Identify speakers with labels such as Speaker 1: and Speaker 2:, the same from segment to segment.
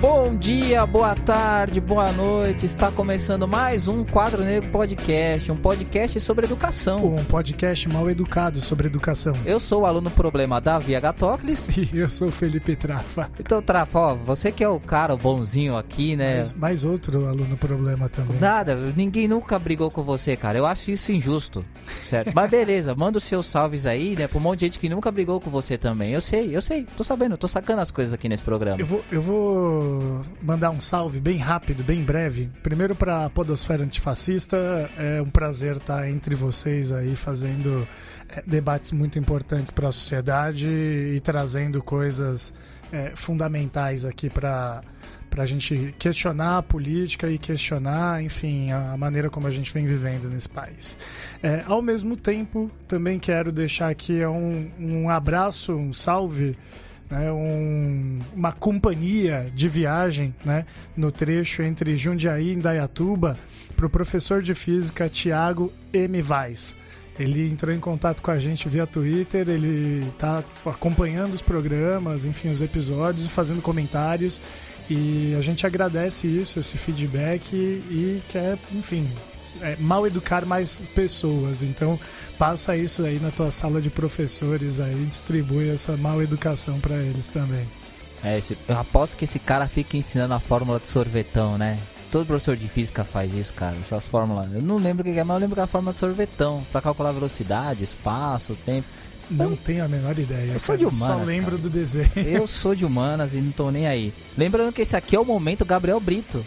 Speaker 1: Bom dia, boa tarde, boa noite. Está começando mais um Quadro Negro Podcast, um podcast sobre educação.
Speaker 2: Um podcast mal educado sobre educação.
Speaker 1: Eu sou o aluno problema Davi Agatocles.
Speaker 2: E eu sou o Felipe Trafa.
Speaker 1: Então, Trafa, ó, você que é o cara bonzinho aqui, né?
Speaker 2: Mais, mais outro aluno problema também.
Speaker 1: Nada, ninguém nunca brigou com você, cara. Eu acho isso injusto, certo? Mas beleza, manda os seus salves aí, né? Pra um monte de gente que nunca brigou com você também. Eu sei, eu sei, tô sabendo, tô sacando as coisas aqui nesse programa.
Speaker 2: Eu vou, eu vou mandar um salve bem rápido, bem breve. Primeiro para a Podosfera Antifascista, é um prazer estar entre vocês aí fazendo é, debates muito importantes para a sociedade e trazendo coisas é, fundamentais aqui para para a gente questionar a política e questionar, enfim, a maneira como a gente vem vivendo nesse país. É, ao mesmo tempo, também quero deixar aqui um, um abraço, um salve né, um, uma companhia de viagem né, no trecho entre Jundiaí e Indaiatuba para o professor de física Tiago M. Vaz. Ele entrou em contato com a gente via Twitter, ele está acompanhando os programas, enfim, os episódios, fazendo comentários. E a gente agradece isso, esse feedback e quer, enfim, é, mal educar mais pessoas. Então, passa isso aí na tua sala de professores aí, distribui essa mal educação para eles também.
Speaker 1: É, esse, eu aposto que esse cara fica ensinando a fórmula de sorvetão, né? Todo professor de física faz isso, cara. Essas fórmulas. Eu não lembro o que é, mas eu lembro que é a fórmula de sorvetão. Pra calcular velocidade, espaço, tempo.
Speaker 2: Não eu, tenho a menor ideia.
Speaker 1: Eu sou de humanas.
Speaker 2: Só lembro
Speaker 1: cara.
Speaker 2: do desenho.
Speaker 1: Eu sou de humanas e não tô nem aí. Lembrando que esse aqui é o momento Gabriel Brito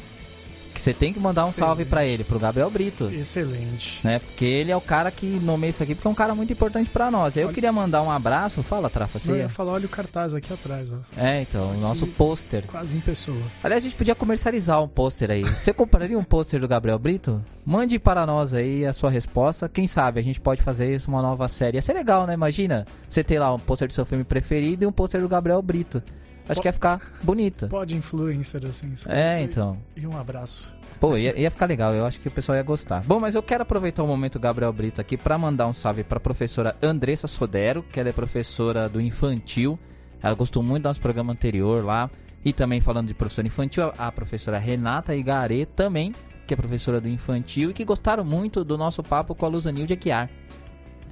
Speaker 1: que você tem que mandar um Excelente. salve para ele, pro Gabriel Brito.
Speaker 2: Excelente.
Speaker 1: Né? Porque ele é o cara que nomeia isso aqui, porque é um cara muito importante para nós. Eu olha... queria mandar um abraço. Fala, Trafa, você
Speaker 2: Eu ia falar, olha o cartaz aqui atrás. Ó.
Speaker 1: É, então, aqui, o nosso pôster.
Speaker 2: Quase em pessoa.
Speaker 1: Aliás, a gente podia comercializar um pôster aí. Você compraria um pôster do Gabriel Brito? Mande para nós aí a sua resposta. Quem sabe a gente pode fazer isso uma nova série. Ia ser legal, né? Imagina você ter lá um pôster do seu filme preferido e um pôster do Gabriel Brito. Acho que ia ficar bonita.
Speaker 2: Pode influencer assim.
Speaker 1: É, então.
Speaker 2: E um abraço.
Speaker 1: Pô, ia, ia, ficar legal, eu acho que o pessoal ia gostar. Bom, mas eu quero aproveitar o momento Gabriel Brito aqui para mandar um salve para professora Andressa Sodero, que ela é professora do infantil. Ela gostou muito do nosso programa anterior lá. E também falando de professora infantil, a professora Renata Igarê também, que é professora do infantil e que gostaram muito do nosso papo com a Luzanil Aguiar.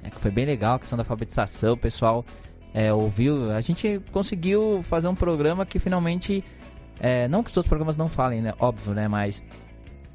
Speaker 1: É, que foi bem legal a questão da alfabetização, o pessoal é, ouviu, a gente conseguiu fazer um programa que finalmente, é, não que os outros programas não falem, né? Óbvio, né? Mas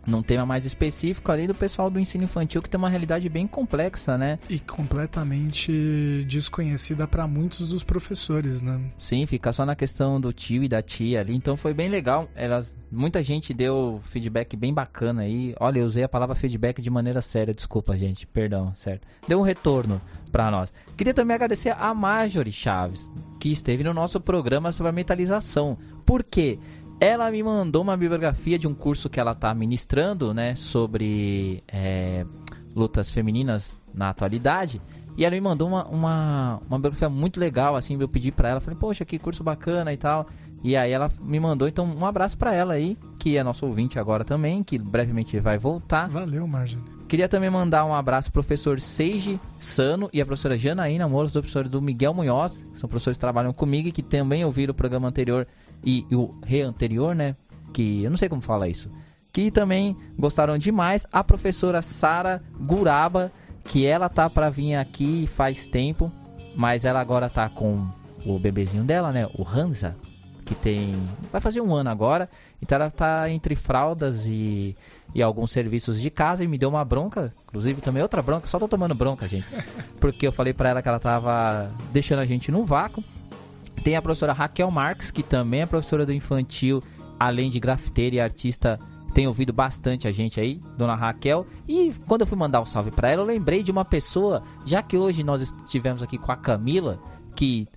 Speaker 1: num tema mais específico ali do pessoal do ensino infantil que tem uma realidade bem complexa, né?
Speaker 2: E completamente desconhecida para muitos dos professores, né?
Speaker 1: Sim, fica só na questão do tio e da tia ali. Então foi bem legal. Elas, muita gente deu feedback bem bacana aí. Olha, eu usei a palavra feedback de maneira séria, desculpa, gente. Perdão, certo? Deu um retorno para nós. Queria também agradecer a Marjorie Chaves, que esteve no nosso programa sobre a metalização. Por quê? Ela me mandou uma bibliografia de um curso que ela está ministrando, né, sobre é, lutas femininas na atualidade. E ela me mandou uma, uma, uma bibliografia muito legal, assim, eu pedi para ela, falei, poxa, que curso bacana e tal. E aí ela me mandou, então, um abraço para ela aí, que é nosso ouvinte agora também, que brevemente vai voltar.
Speaker 2: Valeu, Marjorie.
Speaker 1: Queria também mandar um abraço pro professor Seiji Sano e a professora Janaína Moura, os professores do Miguel Munhoz, que são professores que trabalham comigo e que também ouviram o programa anterior e, e o re-anterior, né? Que eu não sei como fala isso. Que também gostaram demais. A professora Sara Guraba, que ela tá para vir aqui faz tempo, mas ela agora tá com o bebezinho dela, né? O Hansa, que tem. Vai fazer um ano agora. Então ela tá entre fraldas e, e alguns serviços de casa e me deu uma bronca. Inclusive também outra bronca, só tô tomando bronca, gente. Porque eu falei pra ela que ela tava deixando a gente no vácuo. Tem a professora Raquel Marques, que também é professora do infantil, além de grafiteira e artista, tem ouvido bastante a gente aí, dona Raquel. E quando eu fui mandar um salve para ela, eu lembrei de uma pessoa, já que hoje nós estivemos aqui com a Camila, que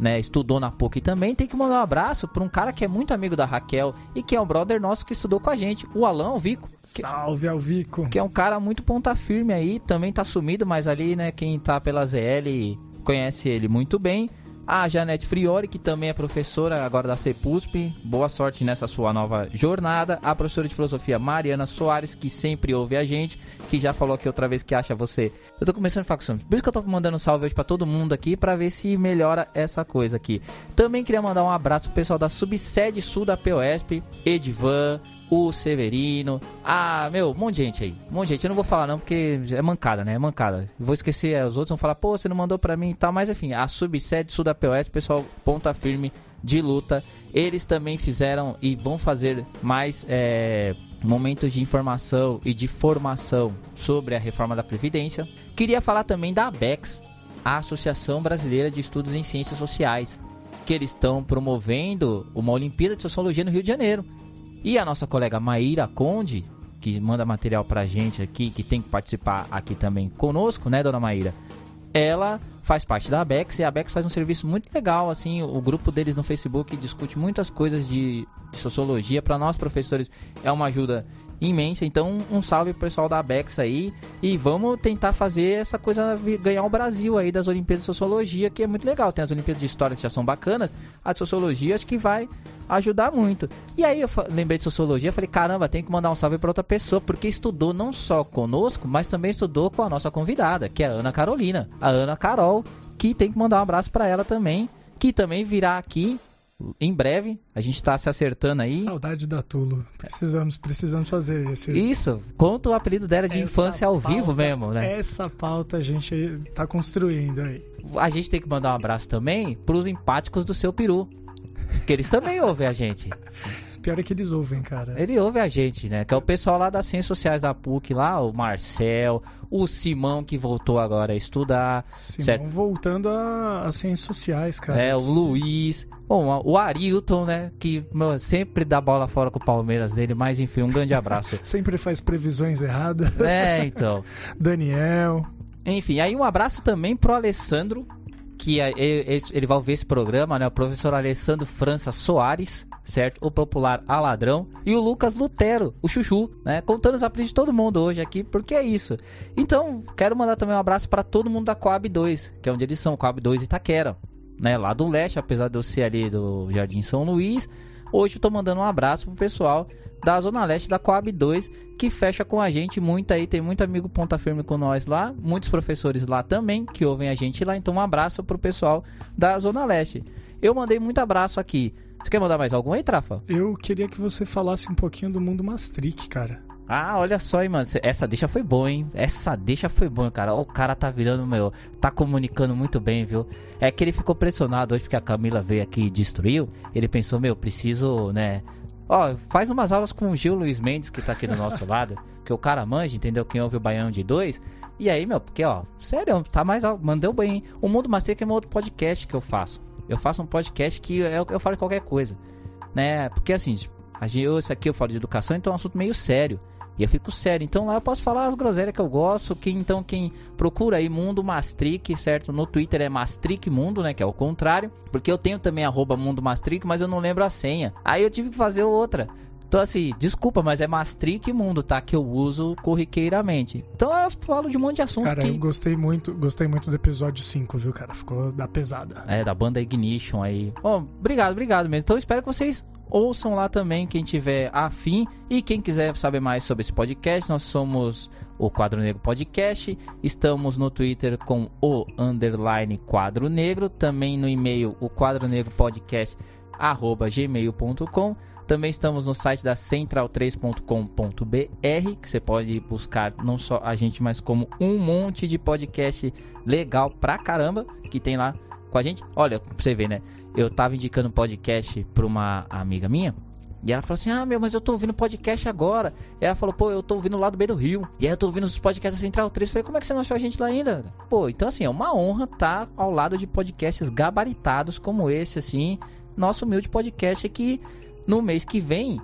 Speaker 1: né, estudou na PUC também, tem que mandar um abraço para um cara que é muito amigo da Raquel e que é um brother nosso que estudou com a gente, o Alan Alvico.
Speaker 2: Que, Salve, Alvico!
Speaker 1: Que é um cara muito ponta firme aí, também tá sumido, mas ali, né, quem tá pela ZL conhece ele muito bem. A Janete Friori, que também é professora agora da CEPUSP. Boa sorte nessa sua nova jornada. A professora de filosofia Mariana Soares, que sempre ouve a gente, que já falou aqui outra vez que acha você. Eu tô começando a falar com Por isso que eu tô mandando salve hoje pra todo mundo aqui, pra ver se melhora essa coisa aqui. Também queria mandar um abraço pro pessoal da Subsede Sul da POSP, Edvan, o Severino, ah, meu, um monte de gente aí, um monte de gente. Eu não vou falar não porque é mancada, né? É mancada. Vou esquecer, é, os outros vão falar, pô, você não mandou pra mim e tal, mas enfim, a subsede sul da POS, pessoal, ponta firme de luta. Eles também fizeram e vão fazer mais é, momentos de informação e de formação sobre a reforma da Previdência. Queria falar também da ABEX, a Associação Brasileira de Estudos em Ciências Sociais, que eles estão promovendo uma Olimpíada de Sociologia no Rio de Janeiro. E a nossa colega Maíra Conde, que manda material pra gente aqui, que tem que participar aqui também conosco, né, dona Maíra? Ela faz parte da Abex e a Abex faz um serviço muito legal, assim, o grupo deles no Facebook discute muitas coisas de, de sociologia, para nós professores é uma ajuda imensa. Então, um salve pro pessoal da Bex aí e vamos tentar fazer essa coisa ganhar o Brasil aí das Olimpíadas de Sociologia, que é muito legal. Tem as Olimpíadas de História que já são bacanas, a de Sociologia acho que vai ajudar muito. E aí eu lembrei de Sociologia, falei, caramba, tem que mandar um salve para outra pessoa, porque estudou não só conosco, mas também estudou com a nossa convidada, que é a Ana Carolina. A Ana Carol, que tem que mandar um abraço para ela também, que também virá aqui em breve. A gente está se acertando aí.
Speaker 2: Saudade da Tulo. Precisamos, precisamos fazer esse.
Speaker 1: Isso. Conta o apelido dela de essa infância ao pauta, vivo mesmo, né?
Speaker 2: Essa pauta a gente está construindo aí.
Speaker 1: A gente tem que mandar um abraço também para os empáticos do seu peru. Que eles também ouvem a gente.
Speaker 2: Pior é que eles ouvem, cara.
Speaker 1: Ele ouve a gente, né? Que é o pessoal lá das Ciências Sociais da PUC, lá, o Marcel, o Simão que voltou agora a estudar.
Speaker 2: Simão certo? voltando às Ciências Sociais, cara.
Speaker 1: É, o Luiz. Bom, o Arilton, né? Que meu, sempre dá bola fora com o Palmeiras dele, mas enfim, um grande abraço.
Speaker 2: sempre faz previsões erradas.
Speaker 1: É, então.
Speaker 2: Daniel.
Speaker 1: Enfim, aí um abraço também pro Alessandro, que é, ele vai ouvir esse programa, né? O professor Alessandro França Soares, certo? O popular Aladrão. E o Lucas Lutero, o Chuchu, né? Contando os apelidos de todo mundo hoje aqui, porque é isso. Então, quero mandar também um abraço para todo mundo da Coab 2, que é onde eles são, Coab 2 Itaquera, né? Lá do leste, apesar de eu ser ali do Jardim São Luís. Hoje eu tô mandando um abraço pro pessoal da Zona Leste da Coab 2, que fecha com a gente muito aí, tem muito amigo ponta firme com nós lá, muitos professores lá também que ouvem a gente lá, então um abraço pro pessoal da Zona Leste. Eu mandei muito abraço aqui. Você quer mandar mais algum aí, Trafa?
Speaker 2: Eu queria que você falasse um pouquinho do mundo Maastricht, cara.
Speaker 1: Ah, olha só, hein, mano. Essa deixa foi boa, hein? Essa deixa foi boa, cara. O cara tá virando, meu. Tá comunicando muito bem, viu? É que ele ficou pressionado hoje porque a Camila veio aqui e destruiu. Ele pensou, meu, preciso, né? Ó, faz umas aulas com o Gil Luiz Mendes, que tá aqui do nosso lado, que o cara manja, entendeu? Quem ouve o Baião de dois. E aí, meu, porque, ó, sério, tá mais. Mandou bem, hein? O Mundo Master é um outro podcast que eu faço. Eu faço um podcast que eu, eu falo qualquer coisa, né? Porque assim, eu, isso aqui eu falo de educação, então é um assunto meio sério. E eu fico sério. Então lá eu posso falar as groselhas que eu gosto. Que, então quem procura aí Mundo Mastric, certo? No Twitter é Mastric Mundo, né? Que é o contrário. Porque eu tenho também arroba Mundo Mastric, mas eu não lembro a senha. Aí eu tive que fazer outra. Então, assim, desculpa, mas é Mastric Mundo, tá? Que eu uso corriqueiramente. Então eu falo de um monte de assunto.
Speaker 2: Cara,
Speaker 1: que...
Speaker 2: eu gostei muito, gostei muito do episódio 5, viu, cara? Ficou da pesada.
Speaker 1: É, da banda Ignition aí. Bom, obrigado, obrigado mesmo. Então eu espero que vocês ouçam lá também quem tiver afim e quem quiser saber mais sobre esse podcast, nós somos o Quadro Negro Podcast, estamos no Twitter com o underline Quadro Negro, também no e-mail o quadro negro podcast arroba gmail.com também estamos no site da central3.com.br, que você pode buscar não só a gente, mas como um monte de podcast legal pra caramba que tem lá com a gente. Olha, pra você ver, né? eu tava indicando podcast pra uma amiga minha. E ela falou assim: Ah, meu, mas eu tô ouvindo podcast agora. E ela falou: Pô, eu tô ouvindo lá do meio do Rio. E aí eu tô ouvindo os podcasts da Central 3. Eu falei: Como é que você não achou a gente lá ainda? Pô, então assim, é uma honra estar tá ao lado de podcasts gabaritados como esse, assim. Nosso humilde podcast que no mês que vem,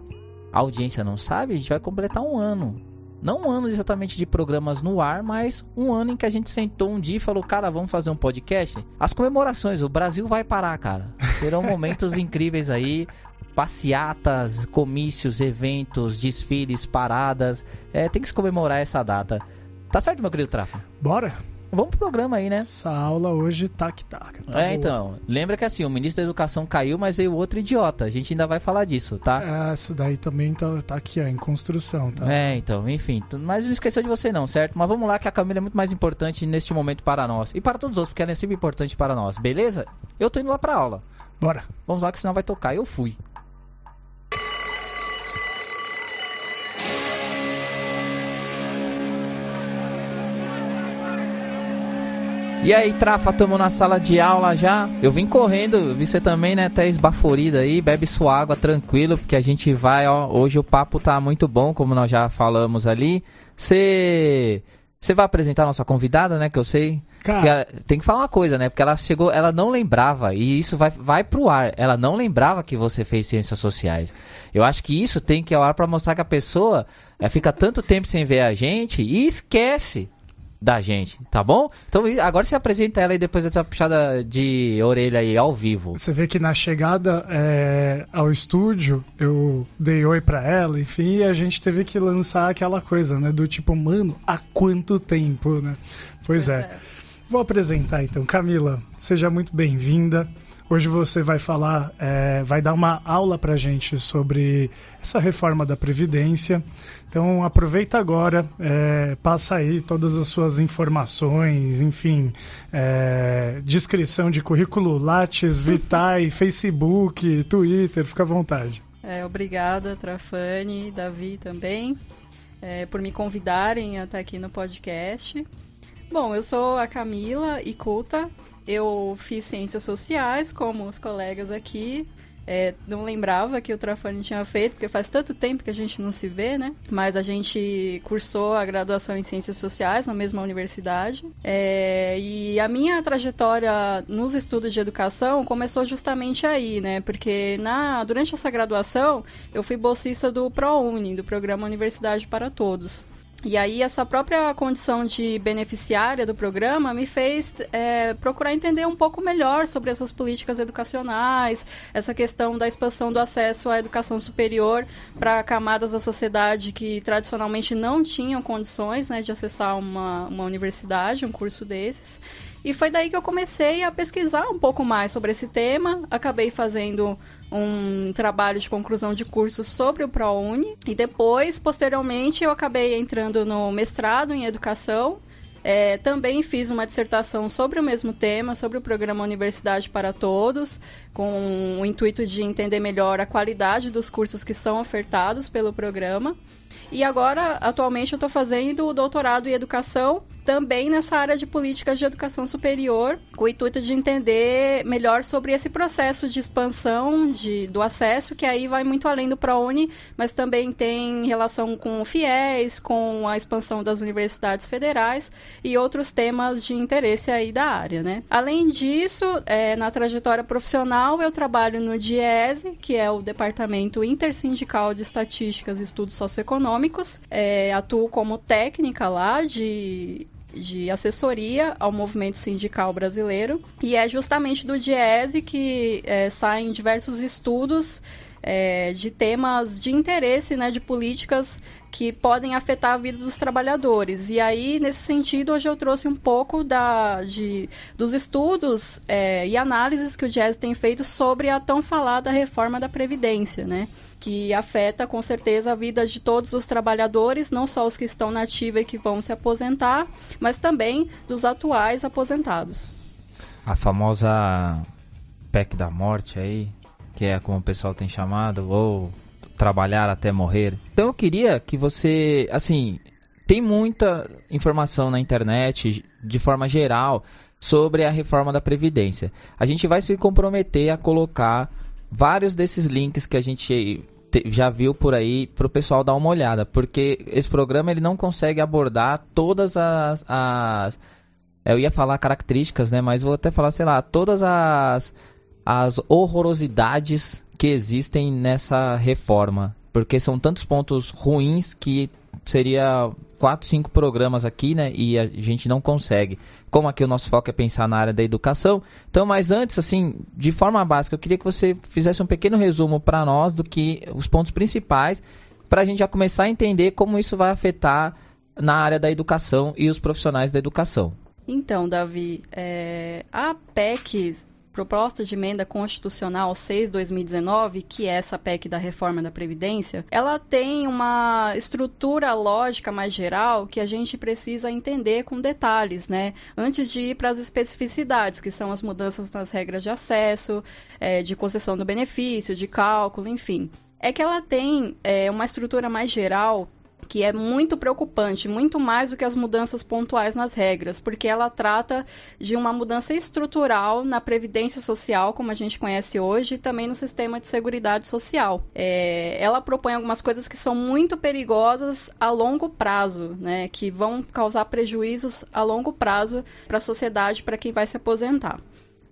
Speaker 1: a audiência não sabe, a gente vai completar um ano não um ano exatamente de programas no ar, mas um ano em que a gente sentou um dia e falou, cara, vamos fazer um podcast. As comemorações, o Brasil vai parar, cara. Serão momentos incríveis aí. Passeatas, comícios, eventos, desfiles, paradas. É, tem que se comemorar essa data. Tá certo, meu querido Trafa?
Speaker 2: Bora!
Speaker 1: Vamos pro programa aí, né?
Speaker 2: Essa aula hoje tá que tá. tá
Speaker 1: é, boa. então. Lembra que assim, o ministro da Educação caiu, mas veio outro idiota. A gente ainda vai falar disso, tá?
Speaker 2: É, essa daí também tá, tá aqui, ó, em construção, tá?
Speaker 1: É, então, enfim. Mas não esqueceu de você não, certo? Mas vamos lá que a Camila é muito mais importante neste momento para nós. E para todos os outros, porque ela é sempre importante para nós, beleza? Eu tô indo lá pra aula.
Speaker 2: Bora.
Speaker 1: Vamos lá que senão vai tocar. Eu fui. E aí, Trafa, tamo na sala de aula já. Eu vim correndo, vi você também, né? Até esbaforida aí, bebe sua água tranquilo, porque a gente vai, ó. Hoje o papo tá muito bom, como nós já falamos ali. Você. Você vai apresentar a nossa convidada, né? Que eu sei.
Speaker 2: Cara,
Speaker 1: ela, tem que falar uma coisa, né? Porque ela chegou, ela não lembrava, e isso vai, vai pro ar. Ela não lembrava que você fez ciências sociais. Eu acho que isso tem que ir ao ar pra mostrar que a pessoa é, fica tanto tempo sem ver a gente e esquece da gente, tá bom? Então agora você apresenta ela aí depois dessa puxada de orelha aí ao vivo.
Speaker 2: Você vê que na chegada é, ao estúdio eu dei oi pra ela, enfim, e a gente teve que lançar aquela coisa, né? Do tipo, mano, há quanto tempo, né? Pois, pois é. é. Vou apresentar então, Camila, seja muito bem-vinda. Hoje você vai falar, é, vai dar uma aula para gente sobre essa reforma da Previdência. Então aproveita agora, é, passa aí todas as suas informações, enfim, é, descrição de currículo Lattes, Vitae, Facebook, Twitter, fica à vontade.
Speaker 3: É, obrigada, Trafani, Davi também, é, por me convidarem até aqui no podcast. Bom, eu sou a Camila Icuta, eu fiz ciências sociais, como os colegas aqui. É, não lembrava que o Trafani tinha feito, porque faz tanto tempo que a gente não se vê, né? Mas a gente cursou a graduação em Ciências Sociais na mesma universidade. É, e a minha trajetória nos estudos de educação começou justamente aí, né? Porque na, durante essa graduação eu fui bolsista do ProUni, do Programa Universidade para Todos. E aí essa própria condição de beneficiária do programa me fez é, procurar entender um pouco melhor sobre essas políticas educacionais, essa questão da expansão do acesso à educação superior para camadas da sociedade que tradicionalmente não tinham condições né, de acessar uma, uma universidade, um curso desses. E foi daí que eu comecei a pesquisar um pouco mais sobre esse tema. Acabei fazendo um trabalho de conclusão de curso sobre o ProUni e depois, posteriormente, eu acabei entrando no mestrado em educação. É, também fiz uma dissertação sobre o mesmo tema, sobre o programa Universidade para Todos, com o intuito de entender melhor a qualidade dos cursos que são ofertados pelo programa. E agora, atualmente, eu estou fazendo o doutorado em educação também nessa área de políticas de educação superior, com o intuito de entender melhor sobre esse processo de expansão de, do acesso, que aí vai muito além do ProUni, mas também tem relação com o FIES, com a expansão das universidades federais e outros temas de interesse aí da área, né? Além disso, é, na trajetória profissional, eu trabalho no DIESE, que é o Departamento Intersindical de Estatísticas e Estudos Socioeconômicos, é, atuo como técnica lá de de assessoria ao movimento sindical brasileiro. E é justamente do Diese que é, saem diversos estudos é, de temas de interesse, né, de políticas que podem afetar a vida dos trabalhadores. E aí, nesse sentido, hoje eu trouxe um pouco da, de, dos estudos é, e análises que o Jazz tem feito sobre a tão falada reforma da Previdência, né? Que afeta com certeza a vida de todos os trabalhadores, não só os que estão na ativa e que vão se aposentar, mas também dos atuais aposentados.
Speaker 1: A famosa PEC da morte aí, que é como o pessoal tem chamado, ou trabalhar até morrer. Então eu queria que você, assim, tem muita informação na internet, de forma geral, sobre a reforma da Previdência. A gente vai se comprometer a colocar vários desses links que a gente já viu por aí para o pessoal dar uma olhada, porque esse programa ele não consegue abordar todas as, as eu ia falar características, né, mas vou até falar, sei lá, todas as as horrorosidades que existem nessa reforma. Porque são tantos pontos ruins que seria quatro, cinco programas aqui, né? E a gente não consegue. Como aqui o nosso foco é pensar na área da educação. Então, mas antes, assim, de forma básica, eu queria que você fizesse um pequeno resumo para nós do que os pontos principais, para a gente já começar a entender como isso vai afetar na área da educação e os profissionais da educação.
Speaker 3: Então, Davi, é, a PEC proposta de emenda constitucional 6/2019, que é essa PEC da reforma da previdência, ela tem uma estrutura lógica mais geral que a gente precisa entender com detalhes, né? Antes de ir para as especificidades, que são as mudanças nas regras de acesso, é, de concessão do benefício, de cálculo, enfim. É que ela tem é, uma estrutura mais geral que é muito preocupante, muito mais do que as mudanças pontuais nas regras, porque ela trata de uma mudança estrutural na previdência social, como a gente conhece hoje, e também no sistema de seguridade social. É, ela propõe algumas coisas que são muito perigosas a longo prazo, né, que vão causar prejuízos a longo prazo para a sociedade, para quem vai se aposentar.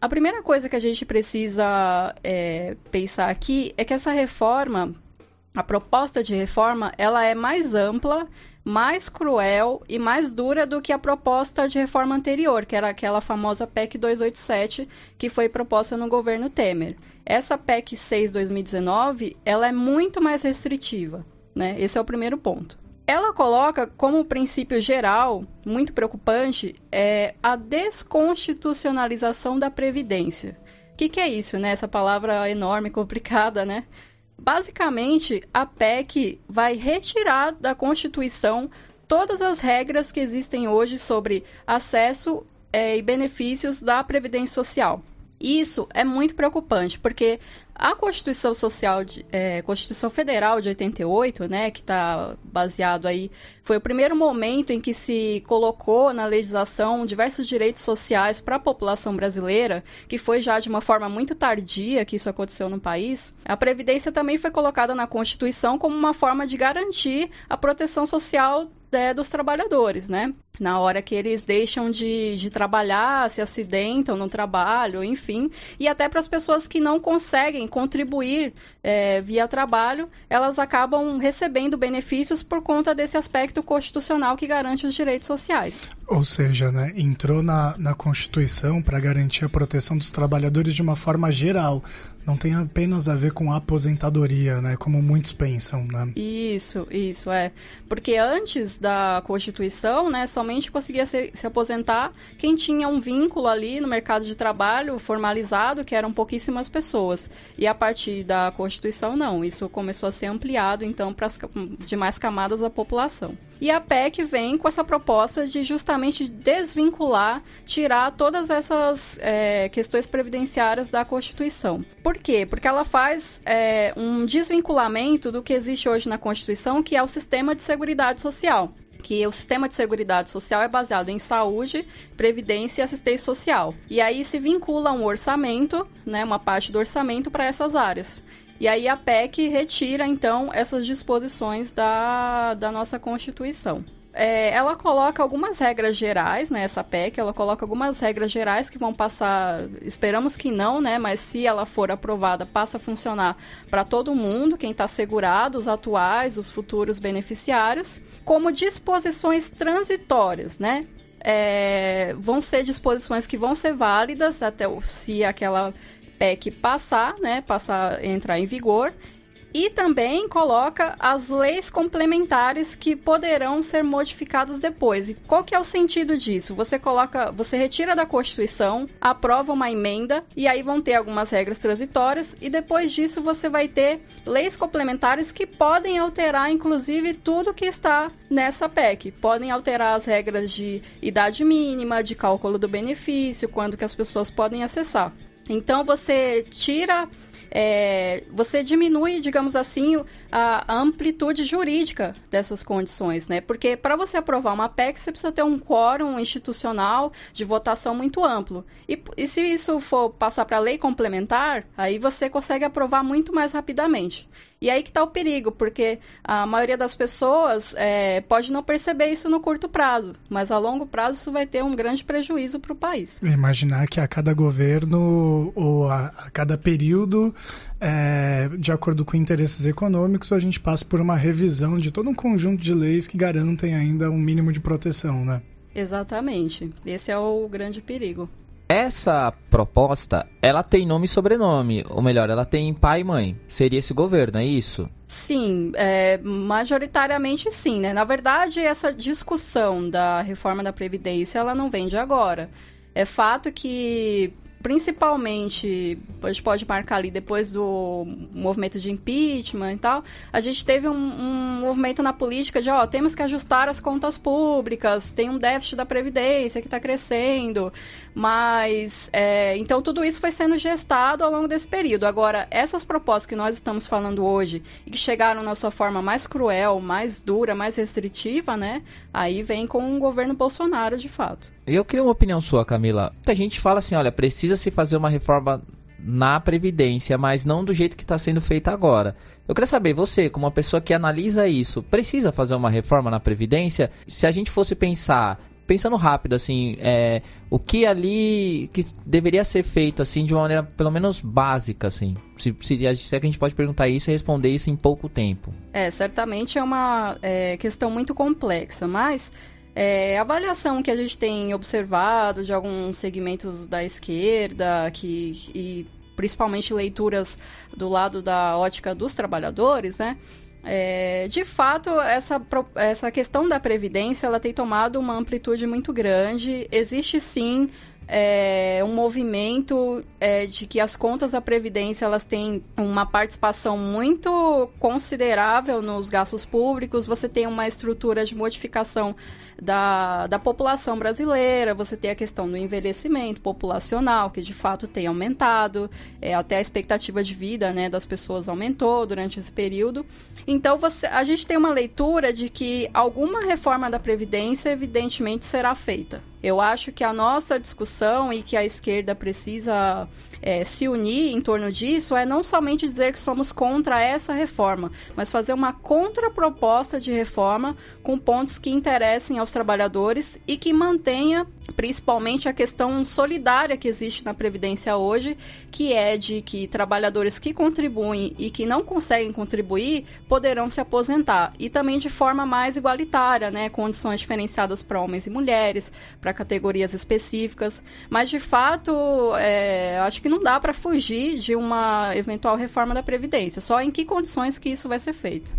Speaker 3: A primeira coisa que a gente precisa é, pensar aqui é que essa reforma a proposta de reforma ela é mais ampla, mais cruel e mais dura do que a proposta de reforma anterior, que era aquela famosa PEC 287 que foi proposta no governo Temer. Essa PEC 6/2019 ela é muito mais restritiva, né? Esse é o primeiro ponto. Ela coloca como princípio geral, muito preocupante, é a desconstitucionalização da previdência. O que, que é isso, né? Essa palavra enorme, complicada, né? Basicamente, a PEC vai retirar da Constituição todas as regras que existem hoje sobre acesso é, e benefícios da Previdência Social. Isso é muito preocupante, porque a Constituição Social, de, é, Constituição Federal de 88, né, que está baseado aí, foi o primeiro momento em que se colocou na legislação diversos direitos sociais para a população brasileira, que foi já de uma forma muito tardia que isso aconteceu no país. A Previdência também foi colocada na Constituição como uma forma de garantir a proteção social é, dos trabalhadores, né? Na hora que eles deixam de, de trabalhar, se acidentam no trabalho, enfim, e até para as pessoas que não conseguem contribuir é, via trabalho, elas acabam recebendo benefícios por conta desse aspecto constitucional que garante os direitos sociais.
Speaker 2: Ou seja, né, entrou na, na Constituição para garantir a proteção dos trabalhadores de uma forma geral, não tem apenas a ver com a aposentadoria, né, como muitos pensam, né?
Speaker 3: Isso, isso é, porque antes da Constituição, né, somente conseguia se, se, aposentar quem tinha um vínculo ali no mercado de trabalho formalizado, que eram pouquíssimas pessoas. E a partir da Constituição, não. Isso começou a ser ampliado, então, para as demais camadas da população. E a PEC vem com essa proposta de justamente desvincular, tirar todas essas é, questões previdenciárias da Constituição. Por quê? Porque ela faz é, um desvinculamento do que existe hoje na Constituição, que é o sistema de seguridade social que o sistema de seguridade social é baseado em saúde, previdência e assistência social. E aí se vincula um orçamento, né, uma parte do orçamento para essas áreas. E aí a PEC retira, então, essas disposições da, da nossa Constituição. É, ela coloca algumas regras gerais, né, essa PEC, ela coloca algumas regras gerais que vão passar, esperamos que não, né, mas se ela for aprovada, passa a funcionar para todo mundo, quem está segurado, os atuais, os futuros beneficiários, como disposições transitórias, né, é, vão ser disposições que vão ser válidas até se aquela PEC passar, né, passar entrar em vigor, e também coloca as leis complementares que poderão ser modificadas depois. E qual que é o sentido disso? Você coloca, você retira da Constituição, aprova uma emenda e aí vão ter algumas regras transitórias e depois disso você vai ter leis complementares que podem alterar inclusive tudo que está nessa PEC. Podem alterar as regras de idade mínima, de cálculo do benefício, quando que as pessoas podem acessar. Então você tira, é, você diminui, digamos assim, a amplitude jurídica dessas condições, né? Porque para você aprovar uma PEC, você precisa ter um quórum institucional de votação muito amplo. E, e se isso for passar para lei complementar, aí você consegue aprovar muito mais rapidamente. E aí que está o perigo, porque a maioria das pessoas é, pode não perceber isso no curto prazo, mas a longo prazo isso vai ter um grande prejuízo para o país.
Speaker 2: Imaginar que a cada governo ou a, a cada período, é, de acordo com interesses econômicos, a gente passa por uma revisão de todo um conjunto de leis que garantem ainda um mínimo de proteção, né?
Speaker 3: Exatamente. Esse é o grande perigo.
Speaker 1: Essa proposta, ela tem nome e sobrenome, ou melhor, ela tem pai e mãe. Seria esse governo, é isso?
Speaker 3: Sim, é, majoritariamente sim, né? Na verdade, essa discussão da reforma da Previdência, ela não vem de agora. É fato que principalmente, a gente pode marcar ali depois do movimento de impeachment e tal, a gente teve um, um movimento na política de, ó, temos que ajustar as contas públicas, tem um déficit da Previdência que está crescendo, mas, é, então tudo isso foi sendo gestado ao longo desse período. Agora, essas propostas que nós estamos falando hoje e que chegaram na sua forma mais cruel, mais dura, mais restritiva, né, aí vem com o governo Bolsonaro, de fato.
Speaker 1: Eu queria uma opinião sua, Camila. Muita gente fala assim, olha, precisa se fazer uma reforma na Previdência, mas não do jeito que está sendo feita agora. Eu queria saber, você, como uma pessoa que analisa isso, precisa fazer uma reforma na Previdência? Se a gente fosse pensar, pensando rápido, assim, é, o que ali que deveria ser feito, assim, de uma maneira pelo menos básica, assim? Se, se, se é que a gente pode perguntar isso e responder isso em pouco tempo.
Speaker 3: É, certamente é uma é, questão muito complexa, mas é, a avaliação que a gente tem observado de alguns segmentos da esquerda, que, e principalmente leituras do lado da ótica dos trabalhadores, né? É, de fato, essa, essa questão da previdência ela tem tomado uma amplitude muito grande. Existe sim é, um movimento é, de que as contas da Previdência elas têm uma participação muito considerável nos gastos públicos, você tem uma estrutura de modificação da, da população brasileira, você tem a questão do envelhecimento populacional, que de fato tem aumentado, é, até a expectativa de vida né, das pessoas aumentou durante esse período. Então você, a gente tem uma leitura de que alguma reforma da Previdência evidentemente será feita. Eu acho que a nossa discussão e que a esquerda precisa é, se unir em torno disso é não somente dizer que somos contra essa reforma, mas fazer uma contraproposta de reforma com pontos que interessem aos trabalhadores e que mantenha principalmente a questão solidária que existe na Previdência hoje, que é de que trabalhadores que contribuem e que não conseguem contribuir poderão se aposentar. E também de forma mais igualitária, né? condições diferenciadas para homens e mulheres, para categorias específicas. Mas, de fato, é, acho que não dá para fugir de uma eventual reforma da Previdência. Só em que condições que isso vai ser feito.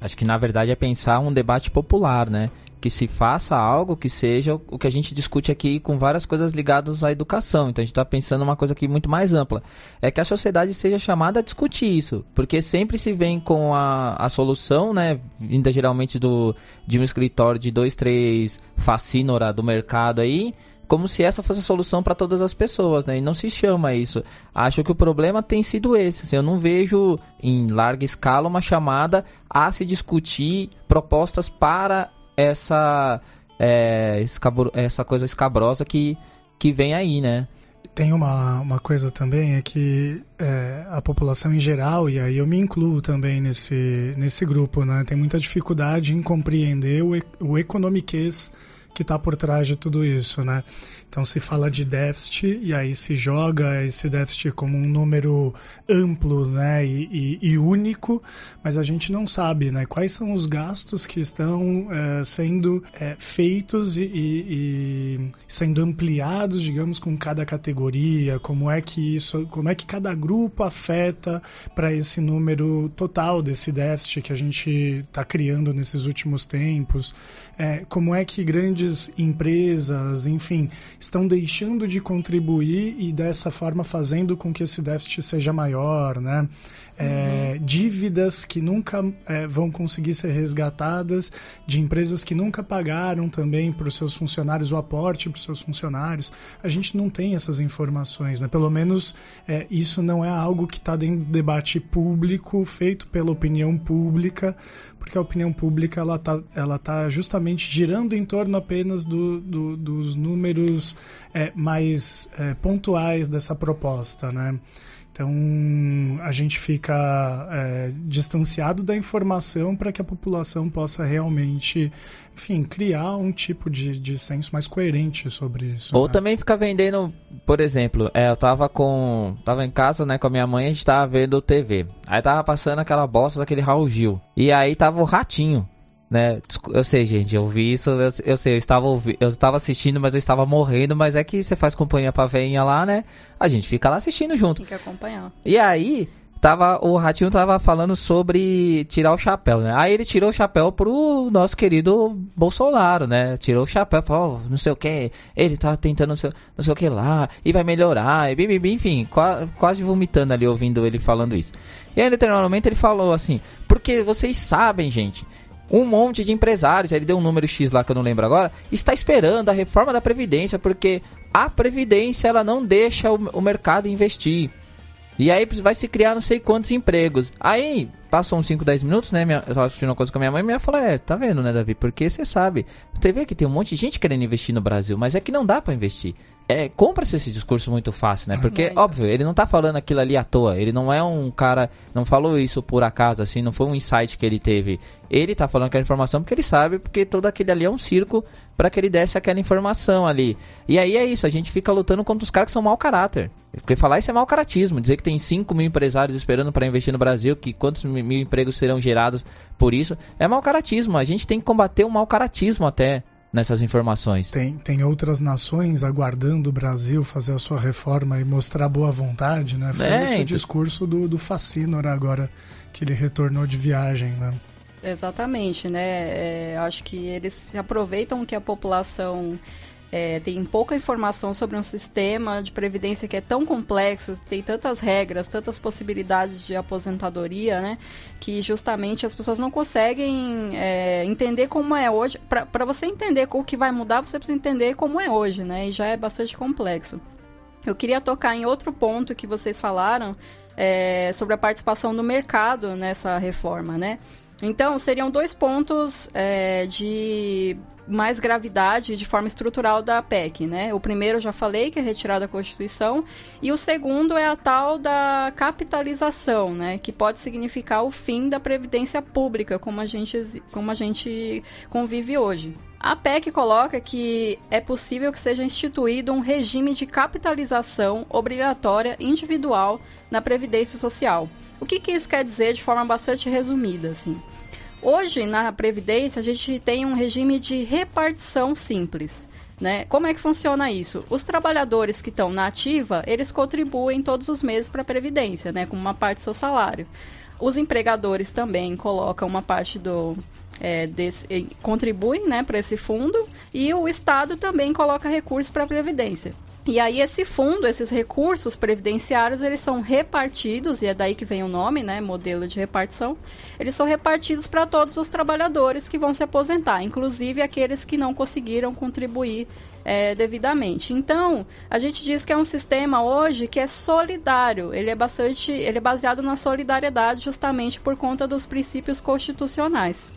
Speaker 1: Acho que, na verdade, é pensar um debate popular, né? que se faça algo que seja o que a gente discute aqui com várias coisas ligadas à educação. Então a gente está pensando uma coisa aqui muito mais ampla. É que a sociedade seja chamada a discutir isso, porque sempre se vem com a, a solução, né, vinda geralmente do, de um escritório de dois, três facínora do mercado aí, como se essa fosse a solução para todas as pessoas, né? E não se chama isso. Acho que o problema tem sido esse. Assim, eu não vejo em larga escala uma chamada a se discutir propostas para essa é, essa coisa escabrosa que, que vem aí, né?
Speaker 2: Tem uma, uma coisa também, é que é, a população em geral, e aí eu me incluo também nesse, nesse grupo, né, tem muita dificuldade em compreender o, o economiquez que está por trás de tudo isso, né? Então se fala de déficit e aí se joga esse déficit como um número amplo, né, e, e, e único, mas a gente não sabe, né, quais são os gastos que estão é, sendo é, feitos e, e, sendo ampliados, digamos, com cada categoria, como é que isso, como é que cada grupo afeta para esse número total desse déficit que a gente está criando nesses últimos tempos, é, como é que grandes empresas, enfim, estão deixando de contribuir e dessa forma fazendo com que esse déficit seja maior, né? É, uhum. dívidas que nunca é, vão conseguir ser resgatadas, de empresas que nunca pagaram também para os seus funcionários o aporte para os seus funcionários. A gente não tem essas informações, né? Pelo menos é, isso não é algo que está dentro do debate público, feito pela opinião pública, porque a opinião pública ela está ela tá justamente girando em torno apenas do, do, dos números é, mais é, pontuais dessa proposta, né? Então a gente fica é, distanciado da informação para que a população possa realmente, enfim, criar um tipo de, de senso mais coerente sobre isso.
Speaker 1: Ou né? também ficar vendendo, por exemplo, é, eu tava com. tava em casa né, com a minha mãe, a gente tava vendo TV. Aí tava passando aquela bosta daquele Raul Gil. E aí tava o ratinho né? Eu sei, gente, eu vi isso, eu, eu sei, eu estava, eu estava assistindo, mas eu estava morrendo, mas é que você faz companhia pra veinha lá, né? A gente fica lá assistindo junto.
Speaker 3: Tem que acompanhar.
Speaker 1: E aí, tava, o Ratinho tava falando sobre tirar o chapéu, né? Aí ele tirou o chapéu pro nosso querido Bolsonaro, né? Tirou o chapéu, falou, oh, não sei o que, ele tá tentando não sei, não sei o que lá, e vai melhorar, e bim, bim, enfim, quase, quase vomitando ali ouvindo ele falando isso. E aí, determinado ele falou assim, porque vocês sabem, gente, um monte de empresários, ele deu um número X lá que eu não lembro agora, está esperando a reforma da Previdência, porque a Previdência ela não deixa o, o mercado investir. E aí vai se criar não sei quantos empregos. Aí, passou uns 5, 10 minutos, né? Minha, eu tava assistindo uma coisa com a minha mãe minha falou: É, tá vendo, né, Davi? Porque você sabe. Você vê que tem um monte de gente querendo investir no Brasil, mas é que não dá para investir é, compra-se esse discurso muito fácil, né? Porque, é. óbvio, ele não tá falando aquilo ali à toa. Ele não é um cara. Não falou isso por acaso, assim, não foi um insight que ele teve. Ele tá falando aquela informação porque ele sabe, porque todo aquele ali é um circo para que ele desse aquela informação ali. E aí é isso, a gente fica lutando contra os caras que são mau caráter. Porque falar isso é mau caratismo. Dizer que tem 5 mil empresários esperando para investir no Brasil, que quantos mil empregos serão gerados por isso, é mau caratismo. A gente tem que combater o mau caratismo até nessas informações.
Speaker 2: Tem, tem outras nações aguardando o Brasil fazer a sua reforma e mostrar boa vontade, né? Foi é, esse o discurso do, do Facínora agora, que ele retornou de viagem, né?
Speaker 3: Exatamente, né? É, acho que eles se aproveitam que a população é, tem pouca informação sobre um sistema de previdência que é tão complexo, tem tantas regras, tantas possibilidades de aposentadoria, né? Que justamente as pessoas não conseguem é, entender como é hoje. Para você entender o que vai mudar, você precisa entender como é hoje, né? E já é bastante complexo. Eu queria tocar em outro ponto que vocês falaram é, sobre a participação do mercado nessa reforma, né? Então, seriam dois pontos é, de mais gravidade de forma estrutural da PEC, né? O primeiro eu já falei que é retirada da Constituição e o segundo é a tal da capitalização, né? Que pode significar o fim da previdência pública, como a gente, como a gente convive hoje. A PEC coloca que é possível que seja instituído um regime de capitalização obrigatória individual na Previdência Social. O que, que isso quer dizer de forma bastante resumida, assim? Hoje, na Previdência, a gente tem um regime de repartição simples. Né? Como é que funciona isso? Os trabalhadores que estão na ativa, eles contribuem todos os meses para a Previdência, né? com uma parte do seu salário. Os empregadores também colocam uma parte do, é, desse, contribuem né, para esse fundo e o Estado também coloca recursos para a Previdência. E aí esse fundo, esses recursos previdenciários, eles são repartidos, e é daí que vem o nome, né, modelo de repartição, eles são repartidos para todos os trabalhadores que vão se aposentar, inclusive aqueles que não conseguiram contribuir é, devidamente. Então, a gente diz que é um sistema hoje que é solidário, ele é bastante, ele é baseado na solidariedade justamente por conta dos princípios constitucionais.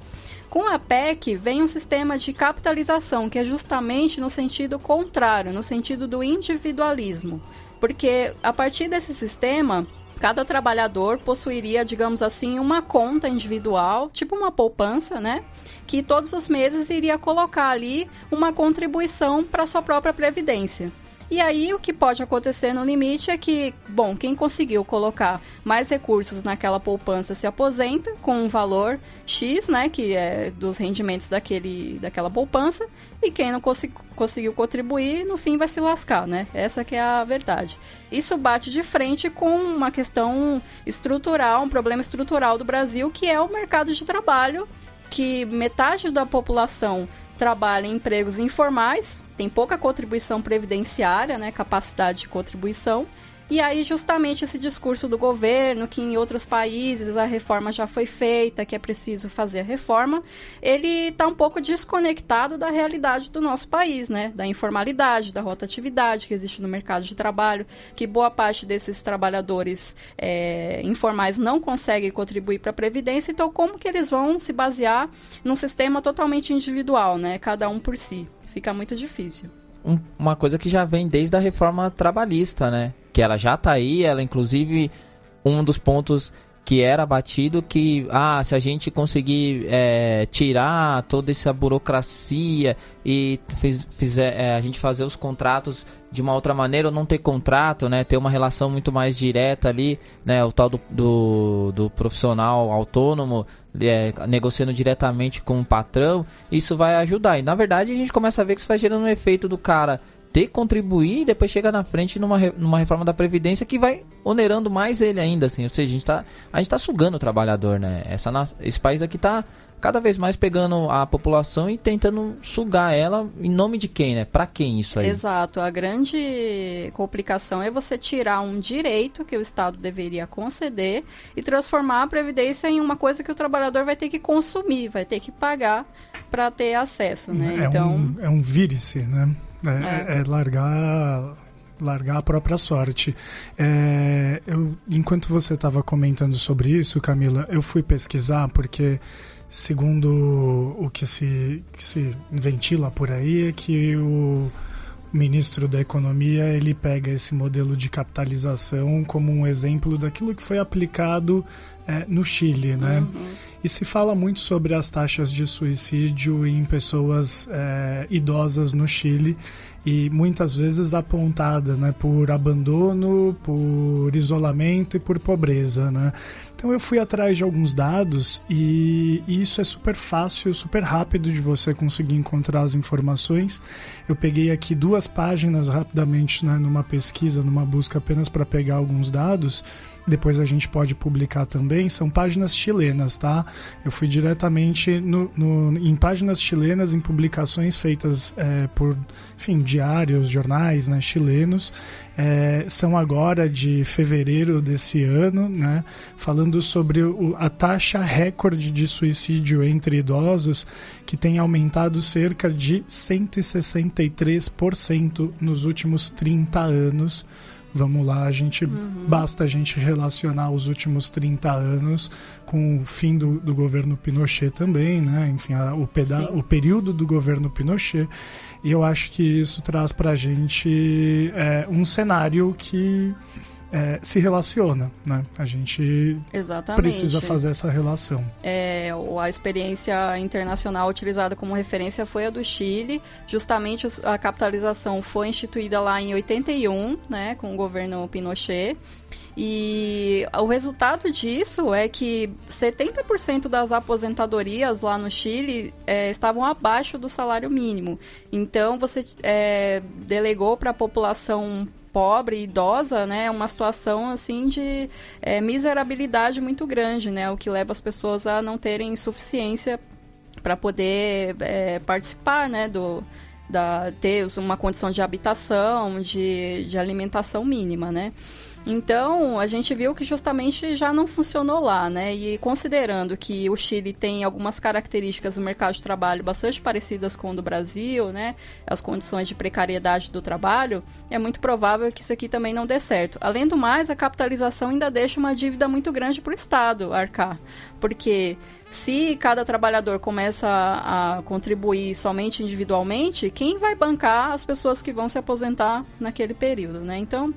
Speaker 3: Com a PEC vem um sistema de capitalização que é justamente no sentido contrário, no sentido do individualismo. Porque a partir desse sistema, cada trabalhador possuiria, digamos assim, uma conta individual, tipo uma poupança, né? Que todos os meses iria colocar ali uma contribuição para sua própria previdência. E aí o que pode acontecer no limite é que, bom, quem conseguiu colocar mais recursos naquela poupança se aposenta com um valor X, né, que é dos rendimentos daquele, daquela poupança, e quem não cons conseguiu contribuir, no fim vai se lascar, né? Essa que é a verdade. Isso bate de frente com uma questão estrutural, um problema estrutural do Brasil, que é o mercado de trabalho, que metade da população trabalha em empregos informais, tem pouca contribuição previdenciária, né, capacidade de contribuição, e aí, justamente esse discurso do governo, que em outros países a reforma já foi feita, que é preciso fazer a reforma, ele está um pouco desconectado da realidade do nosso país, né? Da informalidade, da rotatividade que existe no mercado de trabalho, que boa parte desses trabalhadores é, informais não conseguem contribuir para a Previdência, então como que eles vão se basear num sistema totalmente individual, né? Cada um por si. Fica muito difícil.
Speaker 1: Um, uma coisa que já vem desde a reforma trabalhista, né? Que ela já tá aí, ela inclusive um dos pontos que era batido que ah se a gente conseguir é, tirar toda essa burocracia e fiz, fizer é, a gente fazer os contratos de uma outra maneira ou não ter contrato né? Ter uma relação muito mais direta ali né? O tal do, do, do profissional autônomo é, negociando diretamente com o patrão, isso vai ajudar. E na verdade a gente começa a ver que isso vai gerando um efeito do cara ter contribuir e depois chega na frente numa, numa reforma da Previdência que vai onerando mais ele ainda, assim. Ou seja, a gente está a gente tá sugando o trabalhador, né? Essa, esse país aqui está cada vez mais pegando a população e tentando sugar ela em nome de quem, né? Para quem isso aí?
Speaker 3: Exato. A grande complicação é você tirar um direito que o Estado deveria conceder e transformar a previdência em uma coisa que o trabalhador vai ter que consumir, vai ter que pagar para ter acesso, né?
Speaker 2: É então um, é um vírice, né? É, é. é largar largar a própria sorte. É, eu, enquanto você estava comentando sobre isso, Camila, eu fui pesquisar porque, segundo o que se, que se ventila por aí, é que o ministro da Economia ele pega esse modelo de capitalização como um exemplo daquilo que foi aplicado é, no Chile, né? Uhum. E se fala muito sobre as taxas de suicídio em pessoas é, idosas no Chile e muitas vezes apontada né, por abandono, por isolamento e por pobreza. Né? Então eu fui atrás de alguns dados e, e, isso é super fácil, super rápido de você conseguir encontrar as informações. Eu peguei aqui duas páginas rapidamente né, numa pesquisa, numa busca apenas para pegar alguns dados depois a gente pode publicar também, são páginas chilenas, tá? Eu fui diretamente no, no, em páginas chilenas, em publicações feitas é, por, enfim, diários, jornais né, chilenos, é, são agora de fevereiro desse ano, né, falando sobre o, a taxa recorde de suicídio entre idosos, que tem aumentado cerca de 163% nos últimos 30 anos vamos lá, a gente uhum. basta a gente relacionar os últimos 30 anos com o fim do, do governo Pinochet também, né? Enfim, a, o, peda o período do governo Pinochet. E eu acho que isso traz para a gente é, um cenário que é, se relaciona, né? A gente Exatamente. precisa fazer essa relação.
Speaker 3: É, a experiência internacional utilizada como referência foi a do Chile. Justamente a capitalização foi instituída lá em 81, né, com o governo Pinochet. E o resultado disso é que 70% das aposentadorias lá no Chile é, estavam abaixo do salário mínimo. Então você é, delegou para a população pobre, idosa, né, é uma situação assim de é, miserabilidade muito grande, né, o que leva as pessoas a não terem suficiência para poder é, participar, né, do da ter uma condição de habitação, de, de alimentação mínima, né? Então, a gente viu que justamente já não funcionou lá, né? E considerando que o Chile tem algumas características do mercado de trabalho bastante parecidas com o do Brasil, né? As condições de precariedade do trabalho, é muito provável que isso aqui também não dê certo. Além do mais, a capitalização ainda deixa uma dívida muito grande para o Estado arcar, porque se cada trabalhador começa a, a contribuir somente individualmente, quem vai bancar as pessoas que vão se aposentar naquele período, né? Então,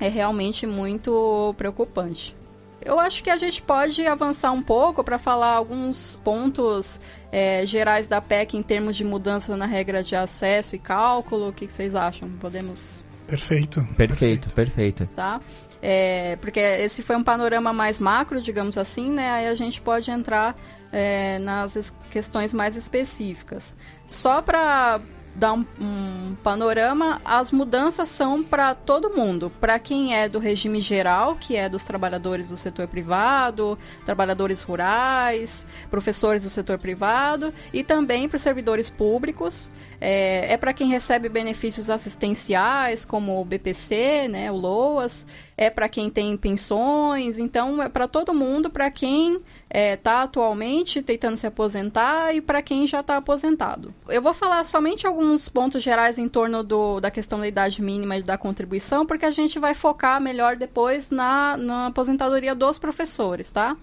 Speaker 3: é realmente muito preocupante. Eu acho que a gente pode avançar um pouco para falar alguns pontos é, gerais da PEC em termos de mudança na regra de acesso e cálculo. O que, vocês acham? Podemos.
Speaker 2: Perfeito.
Speaker 1: Perfeito, perfeito.
Speaker 3: Tá? É, porque esse foi um panorama mais macro, digamos assim, né? Aí a gente pode entrar é, nas questões mais específicas. Só para dar um, um panorama, as mudanças são para todo mundo. Para quem é do regime geral, que é dos trabalhadores do setor privado, trabalhadores rurais, professores do setor privado, e também para os servidores públicos. É, é para quem recebe benefícios assistenciais, como o BPC, né, o LOAS, é para quem tem pensões, então é para todo mundo, para quem está é, tá atualmente tentando se aposentar e para quem já está aposentado. Eu vou falar somente alguns pontos gerais em torno do, da questão da idade mínima e da contribuição, porque a gente vai focar melhor depois na, na aposentadoria dos professores, tá?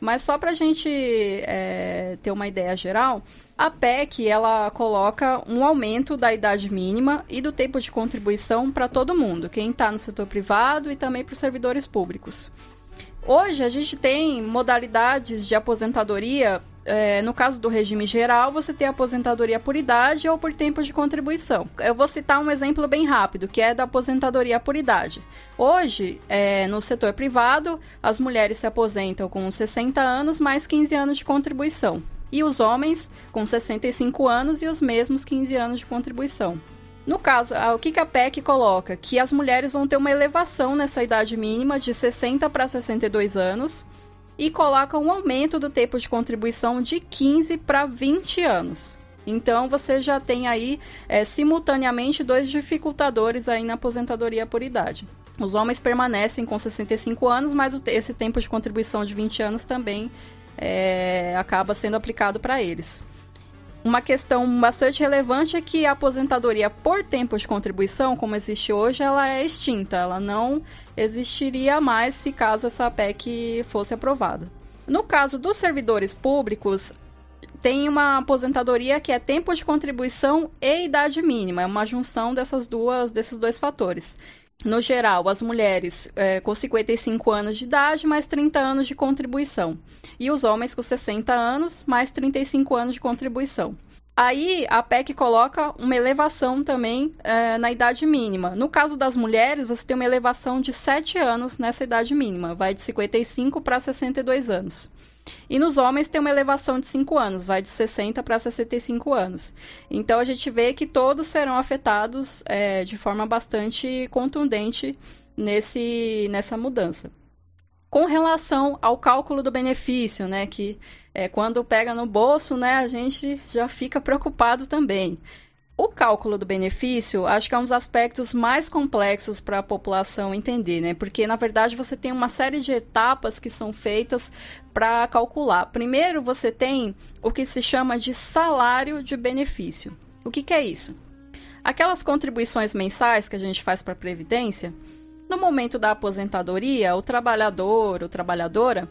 Speaker 3: Mas só para a gente é, ter uma ideia geral, a PEC ela coloca um aumento da idade mínima e do tempo de contribuição para todo mundo, quem está no setor privado e também para os servidores públicos. Hoje a gente tem modalidades de aposentadoria é, no caso do regime geral, você tem aposentadoria por idade ou por tempo de contribuição. Eu vou citar um exemplo bem rápido, que é da aposentadoria por idade. Hoje, é, no setor privado, as mulheres se aposentam com 60 anos mais 15 anos de contribuição. E os homens com 65 anos e os mesmos 15 anos de contribuição. No caso, o que a PEC coloca? Que as mulheres vão ter uma elevação nessa idade mínima de 60 para 62 anos e coloca um aumento do tempo de contribuição de 15 para 20 anos. Então você já tem aí é, simultaneamente dois dificultadores aí na aposentadoria por idade. Os homens permanecem com 65 anos, mas esse tempo de contribuição de 20 anos também é, acaba sendo aplicado para eles. Uma questão bastante relevante é que a aposentadoria por tempo de contribuição, como existe hoje, ela é extinta. Ela não existiria mais se caso essa PEC fosse aprovada. No caso dos servidores públicos, tem uma aposentadoria que é tempo de contribuição e idade mínima, é uma junção dessas duas, desses dois fatores. No geral, as mulheres é, com 55 anos de idade mais 30 anos de contribuição. E os homens com 60 anos mais 35 anos de contribuição. Aí a PEC coloca uma elevação também é, na idade mínima. No caso das mulheres, você tem uma elevação de 7 anos nessa idade mínima, vai de 55 para 62 anos. E nos homens tem uma elevação de 5 anos, vai de 60 para 65 anos. Então a gente vê que todos serão afetados é, de forma bastante contundente nesse, nessa mudança. Com relação ao cálculo do benefício, né, que é, quando pega no bolso, né, a gente já fica preocupado também. O cálculo do benefício, acho que é um dos aspectos mais complexos para a população entender, né? Porque na verdade você tem uma série de etapas que são feitas para calcular. Primeiro, você tem o que se chama de salário de benefício. O que, que é isso? Aquelas contribuições mensais que a gente faz para a previdência, no momento da aposentadoria, o trabalhador ou trabalhadora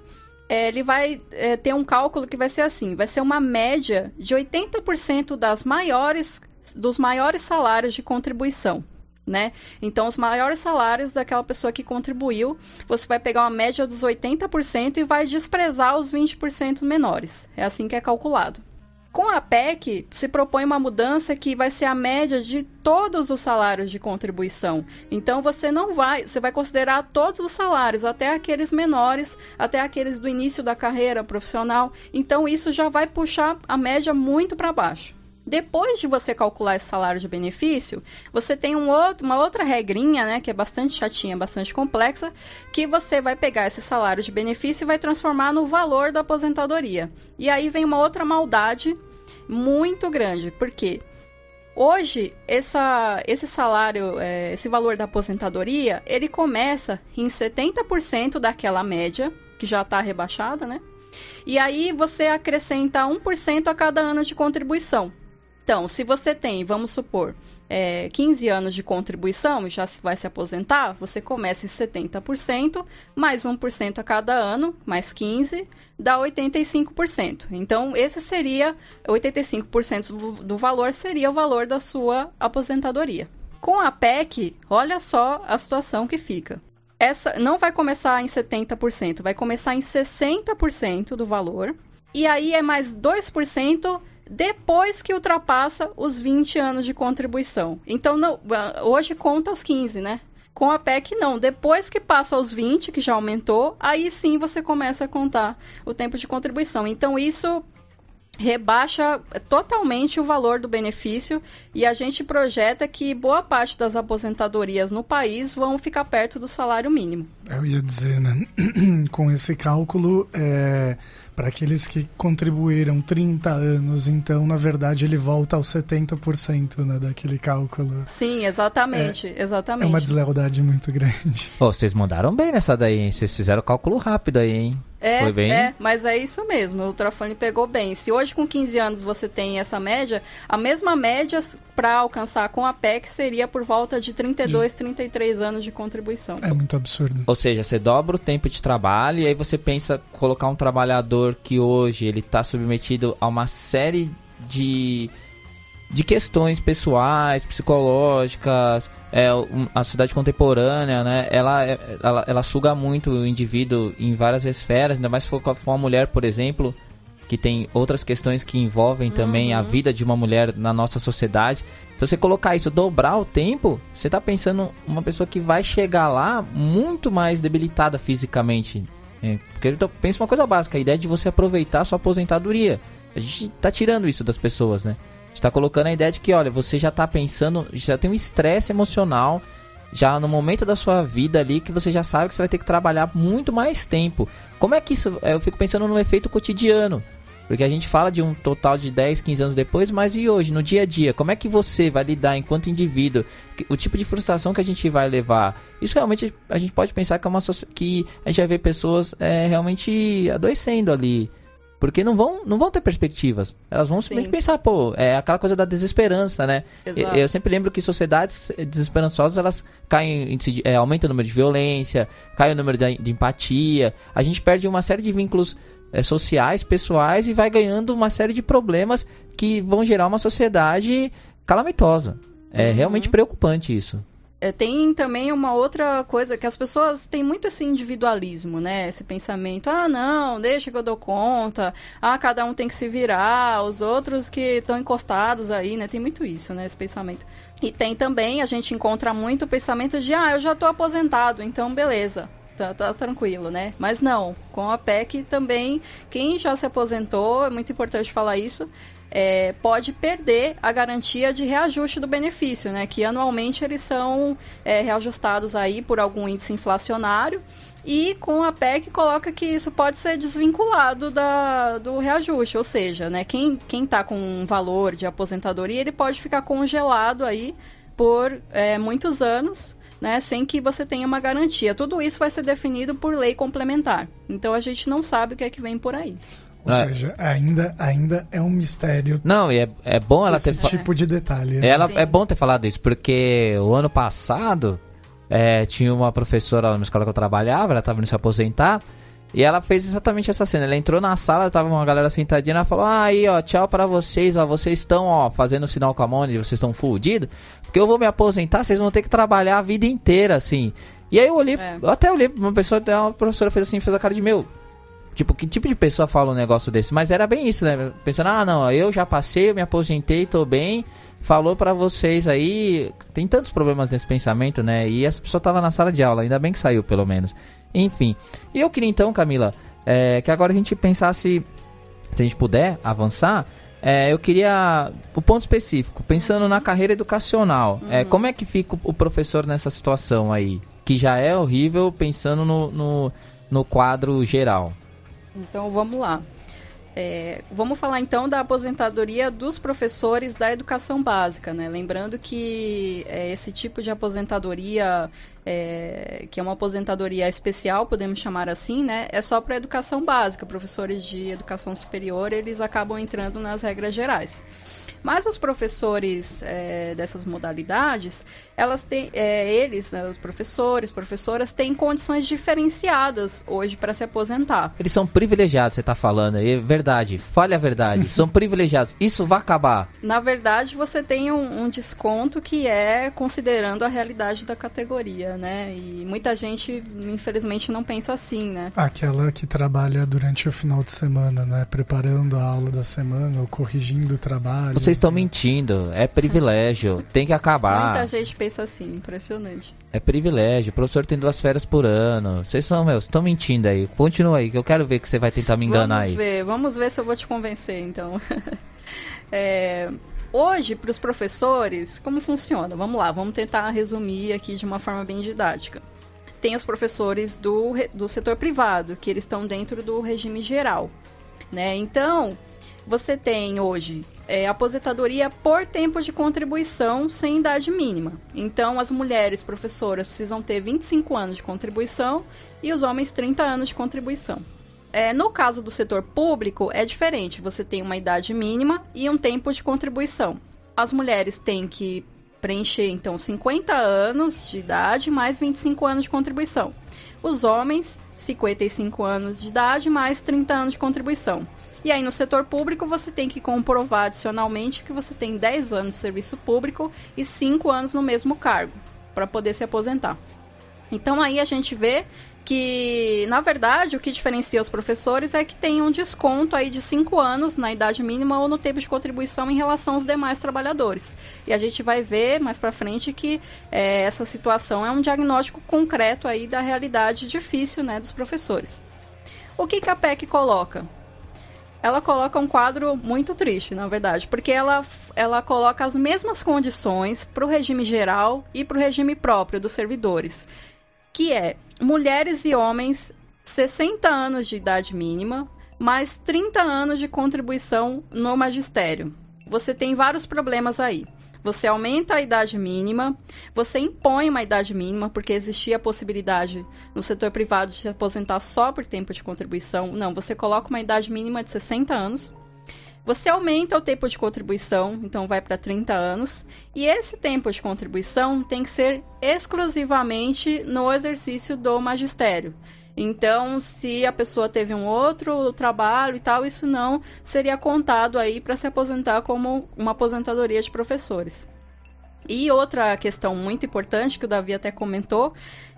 Speaker 3: é, ele vai é, ter um cálculo que vai ser assim: vai ser uma média de 80% das maiores dos maiores salários de contribuição. Né? Então, os maiores salários daquela pessoa que contribuiu, você vai pegar uma média dos 80% e vai desprezar os 20% menores. É assim que é calculado. Com a PEC, se propõe uma mudança que vai ser a média de todos os salários de contribuição. Então você não vai, você vai considerar todos os salários, até aqueles menores, até aqueles do início da carreira profissional. Então isso já vai puxar a média muito para baixo. Depois de você calcular esse salário de benefício, você tem um outro, uma outra regrinha, né, que é bastante chatinha, bastante complexa, que você vai pegar esse salário de benefício e vai transformar no valor da aposentadoria. E aí vem uma outra maldade muito grande, porque hoje essa, esse salário, é, esse valor da aposentadoria, ele começa em 70% daquela média, que já está rebaixada, né? E aí você acrescenta 1% a cada ano de contribuição. Então, se você tem, vamos supor, é, 15 anos de contribuição e já vai se aposentar, você começa em 70%, mais 1% a cada ano, mais 15%, dá 85%. Então, esse seria, 85% do valor seria o valor da sua aposentadoria. Com a PEC, olha só a situação que fica. Essa não vai começar em 70%, vai começar em 60% do valor. E aí é mais 2% depois que ultrapassa os 20 anos de contribuição. Então, não, hoje conta os 15, né? Com a PEC, não. Depois que passa os 20, que já aumentou, aí sim você começa a contar o tempo de contribuição. Então, isso rebaixa totalmente o valor do benefício e a gente projeta que boa parte das aposentadorias no país vão ficar perto do salário mínimo.
Speaker 2: Eu ia dizer, né? Com esse cálculo, é, para aqueles que contribuíram 30 anos, então, na verdade, ele volta aos 70% né, daquele cálculo.
Speaker 3: Sim, exatamente, é, exatamente.
Speaker 2: É uma deslealdade muito grande.
Speaker 1: Oh, vocês mandaram bem nessa daí, hein? Vocês fizeram cálculo rápido aí, hein?
Speaker 3: É, Foi bem? é, mas é isso mesmo, o Trafone pegou bem. Se hoje com 15 anos você tem essa média, a mesma média para alcançar com a PEC seria por volta de 32, de... 33 anos de contribuição.
Speaker 2: É muito absurdo.
Speaker 1: Ou seja, você dobra o tempo de trabalho e aí você pensa colocar um trabalhador que hoje ele está submetido a uma série de de questões pessoais, psicológicas, é, a sociedade contemporânea, né, ela, ela, ela suga muito o indivíduo em várias esferas, ainda mais se for, uma mulher, por exemplo, que tem outras questões que envolvem também a
Speaker 3: Uhum.
Speaker 1: vida de uma mulher na nossa sociedade. Então você colocar isso, dobrar o tempo, você tá pensando uma pessoa que vai chegar lá muito mais debilitada fisicamente. É, porque eu pensa uma coisa básica, a ideia de você aproveitar a sua aposentadoria. A gente tá tirando isso das pessoas, né? A gente tá colocando a ideia de que, olha, você já tá pensando, já tem um estresse emocional, já no momento da sua vida ali, que você já sabe que você vai ter que trabalhar muito mais tempo. Como é que isso. Eu fico pensando no efeito cotidiano. Porque a gente fala de um total de 10, 15 anos depois, mas e hoje, no dia a dia? Como é que você vai lidar enquanto indivíduo? O tipo de frustração que a gente vai levar? Isso realmente a gente pode pensar que é uma que a gente vai ver pessoas é, realmente adoecendo ali. Porque não vão, não vão ter perspectivas. Elas vão
Speaker 3: Sim.
Speaker 1: simplesmente pensar, pô, é aquela coisa da desesperança, né?
Speaker 3: Exato.
Speaker 1: Eu sempre lembro que sociedades desesperançosas elas caem, é, aumenta o número de violência, cai o número de, de empatia, a gente perde uma série de vínculos é, sociais, pessoais e vai ganhando uma série de problemas que vão gerar uma sociedade calamitosa. É
Speaker 3: Uhum.
Speaker 1: realmente preocupante isso.
Speaker 3: É, tem também uma outra coisa que as pessoas têm muito esse individualismo, né? Esse pensamento, ah, não, deixa que eu dou conta, ah, cada um tem que se virar, os outros que estão encostados aí, né? Tem muito isso, né? Esse pensamento. E tem também, a gente encontra muito o pensamento de, ah, eu já tô aposentado, então beleza. Tá, tá tranquilo, né? Mas não, com a PEC também, quem já se aposentou, é muito importante falar isso, é, pode perder a garantia de reajuste do benefício, né? Que anualmente eles são é, reajustados aí por algum índice inflacionário. E com a PEC coloca que isso pode ser desvinculado da, do reajuste, ou seja, né, quem está com um valor de aposentadoria ele pode ficar congelado aí por é, muitos anos, né, sem que você tenha uma garantia. Tudo isso vai ser definido por lei complementar. Então a gente não sabe o que é que vem por aí.
Speaker 2: Ou
Speaker 1: É.
Speaker 2: seja, ainda, ainda é um mistério
Speaker 1: Não, e é, é bom ela ter
Speaker 2: esse tipo de detalhe. né?
Speaker 1: Ela,
Speaker 3: Sim.
Speaker 1: é bom ter falado isso, porque o ano passado é, tinha uma professora lá na escola que eu trabalhava, ela estava indo se aposentar, e ela fez exatamente essa cena. Ela entrou na sala, tava uma galera sentadinha, ela falou: ah, aí, ó, tchau pra vocês, ó, vocês estão, ó, fazendo sinal com a mão, de vocês estão fudidos, porque eu vou me aposentar, vocês vão ter que trabalhar a vida inteira, assim. E aí eu olhei,
Speaker 3: É.
Speaker 1: eu até olhei pra uma pessoa, uma professora fez assim, fez a cara de meu. Tipo, que tipo de pessoa fala um negócio desse? Mas era bem isso, né? Pensando, ah, não, eu já passei, eu me aposentei, tô bem. Falou pra vocês aí. Tem tantos problemas nesse pensamento, né? E essa pessoa tava na sala de aula, ainda bem que saiu, pelo menos. Enfim. E eu queria então, Camila, é, que agora a gente pensasse, se a gente puder avançar, é, eu queria o ponto específico, pensando na carreira educacional. É,
Speaker 3: Uhum.
Speaker 1: como é que fica o- o professor nessa situação aí? Que já é horrível pensando no, no, no quadro geral.
Speaker 3: Então vamos lá. É, vamos falar então da aposentadoria dos professores da educação básica, né? Lembrando que é, esse tipo de aposentadoria, é, que é uma aposentadoria especial, podemos chamar assim, né? É só para educação básica. Professores de educação superior eles acabam entrando nas regras gerais. Mas os professores é, dessas modalidades, elas têm, é, eles, né, os professores, professoras, têm condições diferenciadas hoje para se aposentar.
Speaker 1: Eles são privilegiados, você tá falando aí. É verdade. Fale a verdade. são privilegiados. Isso vai acabar.
Speaker 3: Na verdade, você tem um, um desconto que é considerando a realidade da categoria, né? E muita gente, infelizmente, não pensa assim, né?
Speaker 2: Aquela que trabalha durante o final de semana, né? Preparando a aula da semana ou corrigindo o trabalho.
Speaker 1: Vocês estão
Speaker 2: assim.
Speaker 1: mentindo. É privilégio. Tem que acabar.
Speaker 3: Muita gente pensa assim, impressionante.
Speaker 1: É privilégio. O professor tem duas férias por ano. Vocês são, meus, estão mentindo aí. Continua aí, que eu quero ver que você vai tentar me enganar
Speaker 3: vamos
Speaker 1: aí.
Speaker 3: ver, vamos ver se eu vou te convencer, então. É, hoje, para os professores, como funciona? Vamos lá, vamos tentar resumir aqui de uma forma bem didática. Tem os professores do, do setor privado, que eles estão dentro do regime geral. Né? Então, você tem hoje é, aposentadoria por tempo de contribuição sem idade mínima. Então, as mulheres professoras precisam ter 25 anos de contribuição e os homens 30 anos de contribuição. É, no caso do setor público, é diferente. Você tem uma idade mínima e um tempo de contribuição. As mulheres têm que preencher, então, 50 anos de idade mais 25 anos de contribuição. Os homens, 55 anos de idade mais 30 anos de contribuição. E aí, no setor público, você tem que comprovar adicionalmente que você tem 10 anos de serviço público e 5 anos no mesmo cargo, para poder se aposentar. Então aí a gente vê que, na verdade, o que diferencia os professores é que tem um desconto aí de 5 anos na idade mínima ou no tempo de contribuição em relação aos demais trabalhadores. E a gente vai ver mais para frente que é, essa situação é um diagnóstico concreto aí da realidade difícil né, dos professores. O que, que a PEC coloca? ela coloca um quadro muito triste, na verdade, porque ela, ela coloca as mesmas condições para o regime geral e para o regime próprio dos servidores que é mulheres e homens 60 anos de idade mínima, mais 30 anos de contribuição no magistério. Você tem vários problemas aí. Você aumenta a idade mínima, você impõe uma idade mínima, porque existia a possibilidade no setor privado de se aposentar só por tempo de contribuição. Não, você coloca uma idade mínima de 60 anos você aumenta o tempo de contribuição, então vai para 30 anos, e esse tempo de contribuição tem que ser exclusivamente no exercício do magistério. Então, se a pessoa teve um outro trabalho e tal, isso não seria contado aí para se aposentar como uma aposentadoria de professores. E outra questão muito importante que o Davi até comentou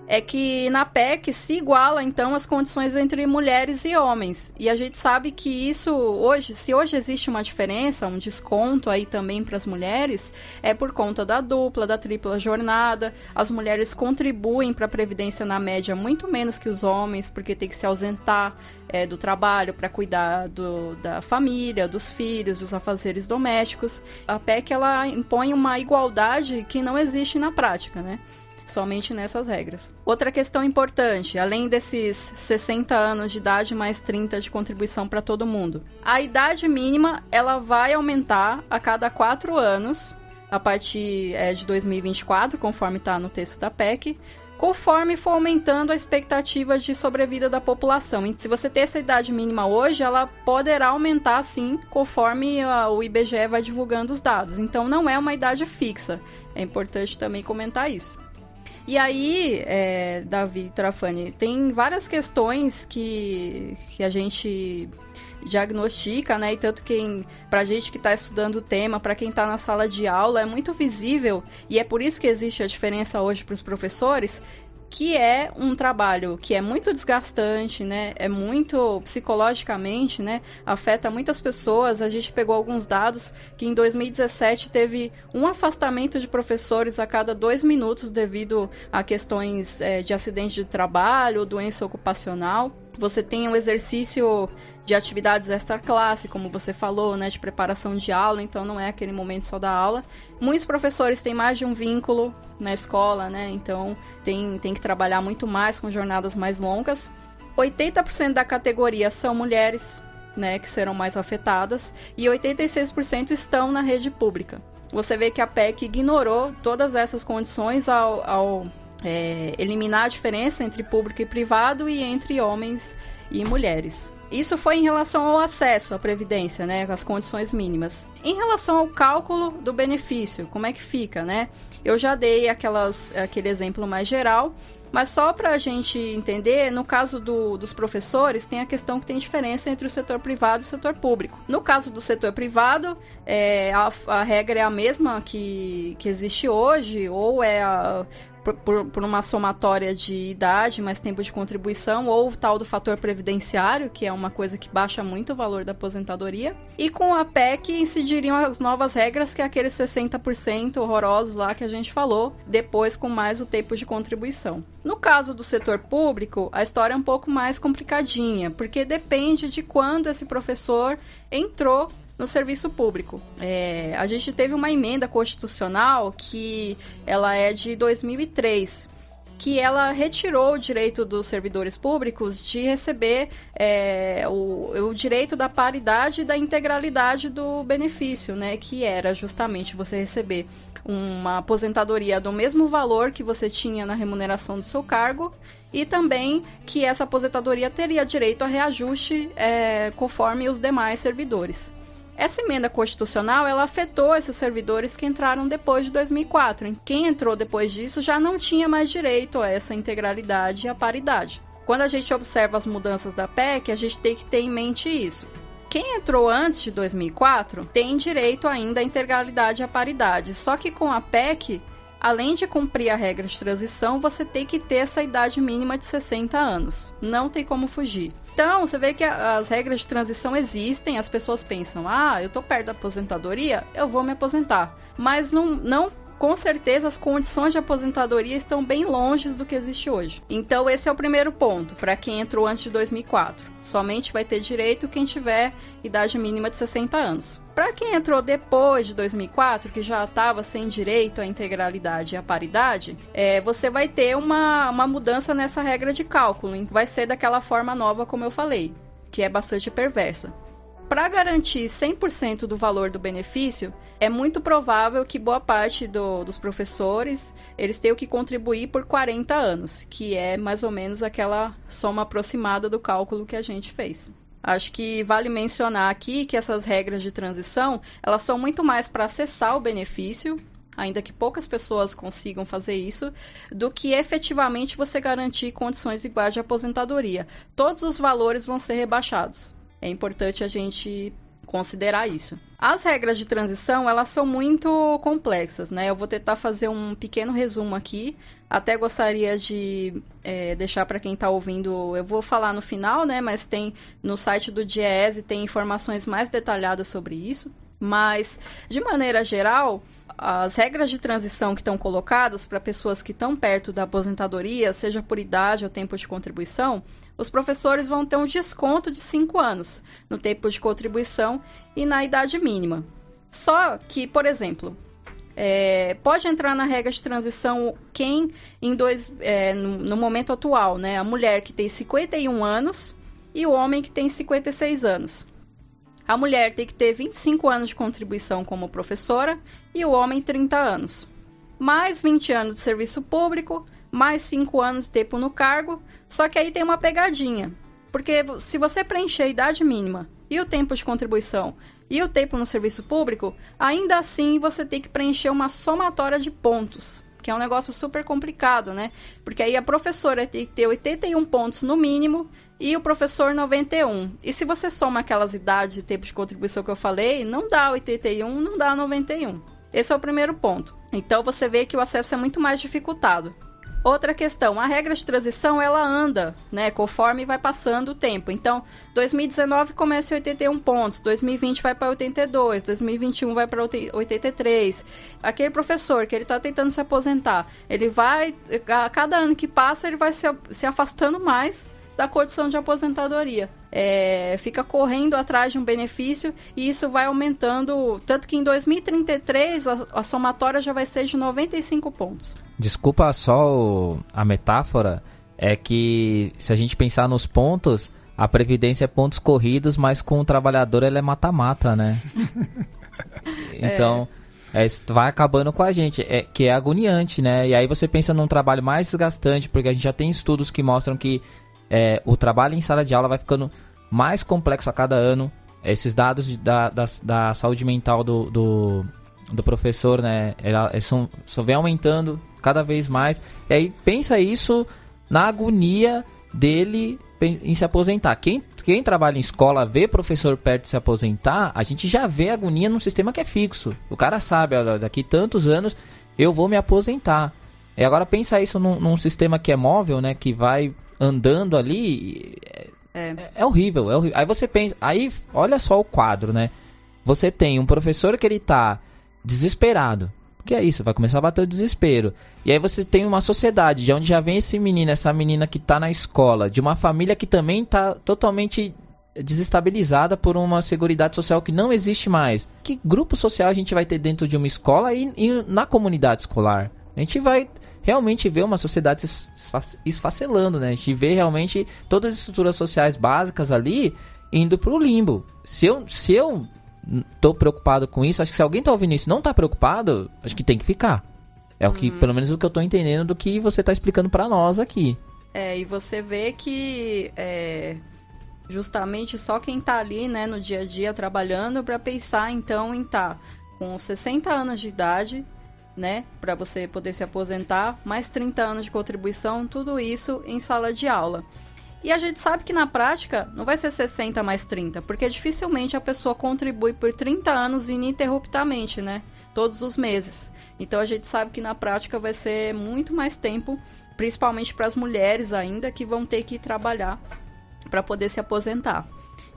Speaker 3: é que na PEC se iguala então as condições entre mulheres e homens. E a gente sabe que isso hoje, se hoje existe uma diferença, um desconto aí também para as mulheres, é por conta da dupla, da tripla jornada. As mulheres contribuem para a previdência na média muito menos que os homens, porque tem que se ausentar é, do trabalho para cuidar do, da família, dos filhos, dos afazeres domésticos. A PEC ela impõe uma igualdade que não existe na prática, né? Somente nessas regras. Outra questão importante, além desses 60 anos de idade mais 30 de contribuição para todo mundo, a idade mínima ela vai aumentar a cada quatro anos a partir é, de 2024, conforme está no texto da PEC, conforme for aumentando a expectativa de sobrevida da população. E se você ter essa idade mínima hoje, ela poderá aumentar sim, conforme a, o IBGE vai divulgando os dados. Então não é uma idade fixa. É importante também comentar isso. E aí, é, Davi Trafani, tem várias questões que, que a gente diagnostica, né? E tanto quem, pra gente que está estudando o tema, para quem está na sala de aula, é muito visível e é por isso que existe a diferença hoje para os professores que é um trabalho que é muito desgastante, né? É muito psicologicamente, né? Afeta muitas pessoas. A gente pegou alguns dados que em 2017 teve um afastamento de professores a cada dois minutos devido a questões é, de acidente de trabalho, doença ocupacional. Você tem um exercício de atividades extra-classe, como você falou, né, de preparação de aula, então não é aquele momento só da aula. Muitos professores têm mais de um vínculo na escola, né, então tem, tem que trabalhar muito mais com jornadas mais longas. 80% da categoria são mulheres, né, que serão mais afetadas, e 86% estão na rede pública. Você vê que a PEC ignorou todas essas condições ao, ao é, eliminar a diferença entre público e privado e entre homens e mulheres. Isso foi em relação ao acesso à previdência, né, as condições mínimas. Em relação ao cálculo do benefício, como é que fica, né? Eu já dei aquelas, aquele exemplo mais geral, mas só para a gente entender, no caso do, dos professores, tem a questão que tem diferença entre o setor privado e o setor público. No caso do setor privado, é, a, a, regra é a mesma que, que existe hoje, ou é a, por, por, uma somatória de idade, mais tempo de contribuição, ou o tal do fator previdenciário, que é uma coisa que baixa muito o valor da aposentadoria. E com a PEC incidiriam as novas regras, que é aqueles 60% horrorosos lá que a gente falou, depois com mais o tempo de contribuição. No caso do setor público, a história é um pouco mais complicadinha, porque depende de quando esse professor entrou no serviço público. É, a gente teve uma emenda constitucional que ela é de 2003 que ela retirou o direito dos servidores públicos de receber é, o, o, direito da paridade e da integralidade do benefício, né? Que era justamente você receber uma aposentadoria do mesmo valor que você tinha na remuneração do seu cargo e também que essa aposentadoria teria direito a reajuste é, conforme os demais servidores. Essa emenda constitucional ela afetou esses servidores que entraram depois de 2004. Quem entrou depois disso já não tinha mais direito a essa integralidade e a paridade. Quando a gente observa as mudanças da PEC, a gente tem que ter em mente isso. Quem entrou antes de 2004 tem direito ainda à integralidade e à paridade, só que com a PEC além de cumprir a regra de transição, você tem que ter essa idade mínima de 60 anos. Não tem como fugir. Então, você vê que as regras de transição existem, as pessoas pensam: ah, eu tô perto da aposentadoria, eu vou me aposentar. Mas não, não com certeza as condições de aposentadoria estão bem longe do que existe hoje. Então esse é o primeiro ponto para quem entrou antes de 2004. Somente vai ter direito quem tiver idade mínima de 60 anos. Para quem entrou depois de 2004, que já estava sem direito à integralidade e à paridade, é, você vai ter uma, uma mudança nessa regra de cálculo. Vai ser daquela forma nova, como eu falei, que é bastante perversa. Para garantir 100% do valor do benefício, é muito provável que boa parte do, dos professores eles tenham que contribuir por 40 anos, que é mais ou menos aquela soma aproximada do cálculo que a gente fez. Acho que vale mencionar aqui que essas regras de transição elas são muito mais para acessar o benefício, ainda que poucas pessoas consigam fazer isso, do que efetivamente você garantir condições iguais de aposentadoria. Todos os valores vão ser rebaixados. É importante a gente considerar isso. As regras de transição, elas são muito complexas, né? Eu vou tentar fazer um pequeno resumo aqui. Até gostaria de é, deixar para quem está ouvindo, eu vou falar no final, né? Mas tem no site do DIEESE tem informações mais detalhadas sobre isso. Mas, de maneira geral, as regras de transição que estão colocadas para pessoas que estão perto da aposentadoria, seja por idade ou tempo de contribuição, os professores vão ter um desconto de 5 anos no tempo de contribuição e na idade mínima. Só que, por exemplo, é, pode entrar na regra de transição quem em dois, é, no, no, momento atual, né, a mulher que tem 51 anos e o homem que tem 56 anos. A mulher tem que ter 25 anos de contribuição como professora e o homem 30 anos. Mais 20 anos de serviço público, mais 5 anos de tempo no cargo. Só que aí tem uma pegadinha. Porque se você preencher a idade mínima e o tempo de contribuição e o tempo no serviço público, ainda assim você tem que preencher uma somatória de pontos que é um negócio super complicado, né? Porque aí a professora tem que ter 81 pontos no mínimo e o professor 91. E se você soma aquelas idades e tempo de contribuição que eu falei, não dá 81, não dá 91. Esse é o primeiro ponto. Então você vê que o acesso é muito mais dificultado. Outra questão, a regra de transição ela anda, né, conforme vai passando o tempo. Então, 2019 começa em 81 pontos, 2020 vai para 82, 2021 vai para 83. Aquele professor que ele está tentando se aposentar, ele vai, a cada ano que passa, ele vai se, se afastando mais da condição de aposentadoria. É, fica correndo atrás de um benefício e isso vai aumentando. Tanto que em 2033 a, a somatória já vai ser de 95 pontos.
Speaker 1: Desculpa só o, a metáfora, é que se a gente pensar nos pontos, a Previdência é pontos corridos, mas com o trabalhador ela é mata-mata, né? então. É. É, vai acabando com a gente, é, que é agoniante, né? E aí você pensa num trabalho mais desgastante, porque a gente já tem estudos que mostram que é, o trabalho em sala de aula vai ficando mais complexo a cada ano. Esses dados de, da, da, da, saúde mental do, do, do professor, né, ela, são, só vem aumentando cada vez mais. E aí pensa isso na agonia dele em se aposentar. Quem, quem trabalha em escola vê professor perto de se aposentar, a gente já vê agonia num sistema que é fixo. O cara sabe, olha, daqui tantos anos eu vou me aposentar. E agora pensa isso num, num sistema que é móvel, né, que vai andando ali. É, é. é horrível, é horrível. Aí você pensa, aí olha só o quadro, né? Você tem um professor que ele tá desesperado. Que é isso, vai começar a bater o desespero. E aí você tem uma sociedade de onde já vem esse menino, essa menina que tá na escola, de uma família que também tá totalmente desestabilizada por uma seguridade social que não existe mais. Que grupo social a gente vai ter dentro de uma escola e, e na comunidade escolar? A gente vai realmente vê uma sociedade esfacelando, né? A gente vê realmente todas as estruturas sociais básicas ali indo pro limbo. Se eu, se eu tô preocupado com isso, acho que se alguém tá ouvindo isso e não tá preocupado, acho que tem que ficar. É uhum. o que, uhum. pelo menos o que eu tô entendendo do que você tá explicando para nós aqui.
Speaker 3: É, e você vê que é, justamente só quem tá ali, né, no dia a dia trabalhando para pensar então em estar tá com 60 anos de idade, né, para você poder se aposentar, mais 30 anos de contribuição, tudo isso em sala de aula. E a gente sabe que na prática não vai ser 60 mais 30, porque dificilmente a pessoa contribui por 30 anos ininterruptamente, né? todos os meses. Então a gente sabe que na prática vai ser muito mais tempo, principalmente para as mulheres ainda que vão ter que trabalhar para poder se aposentar.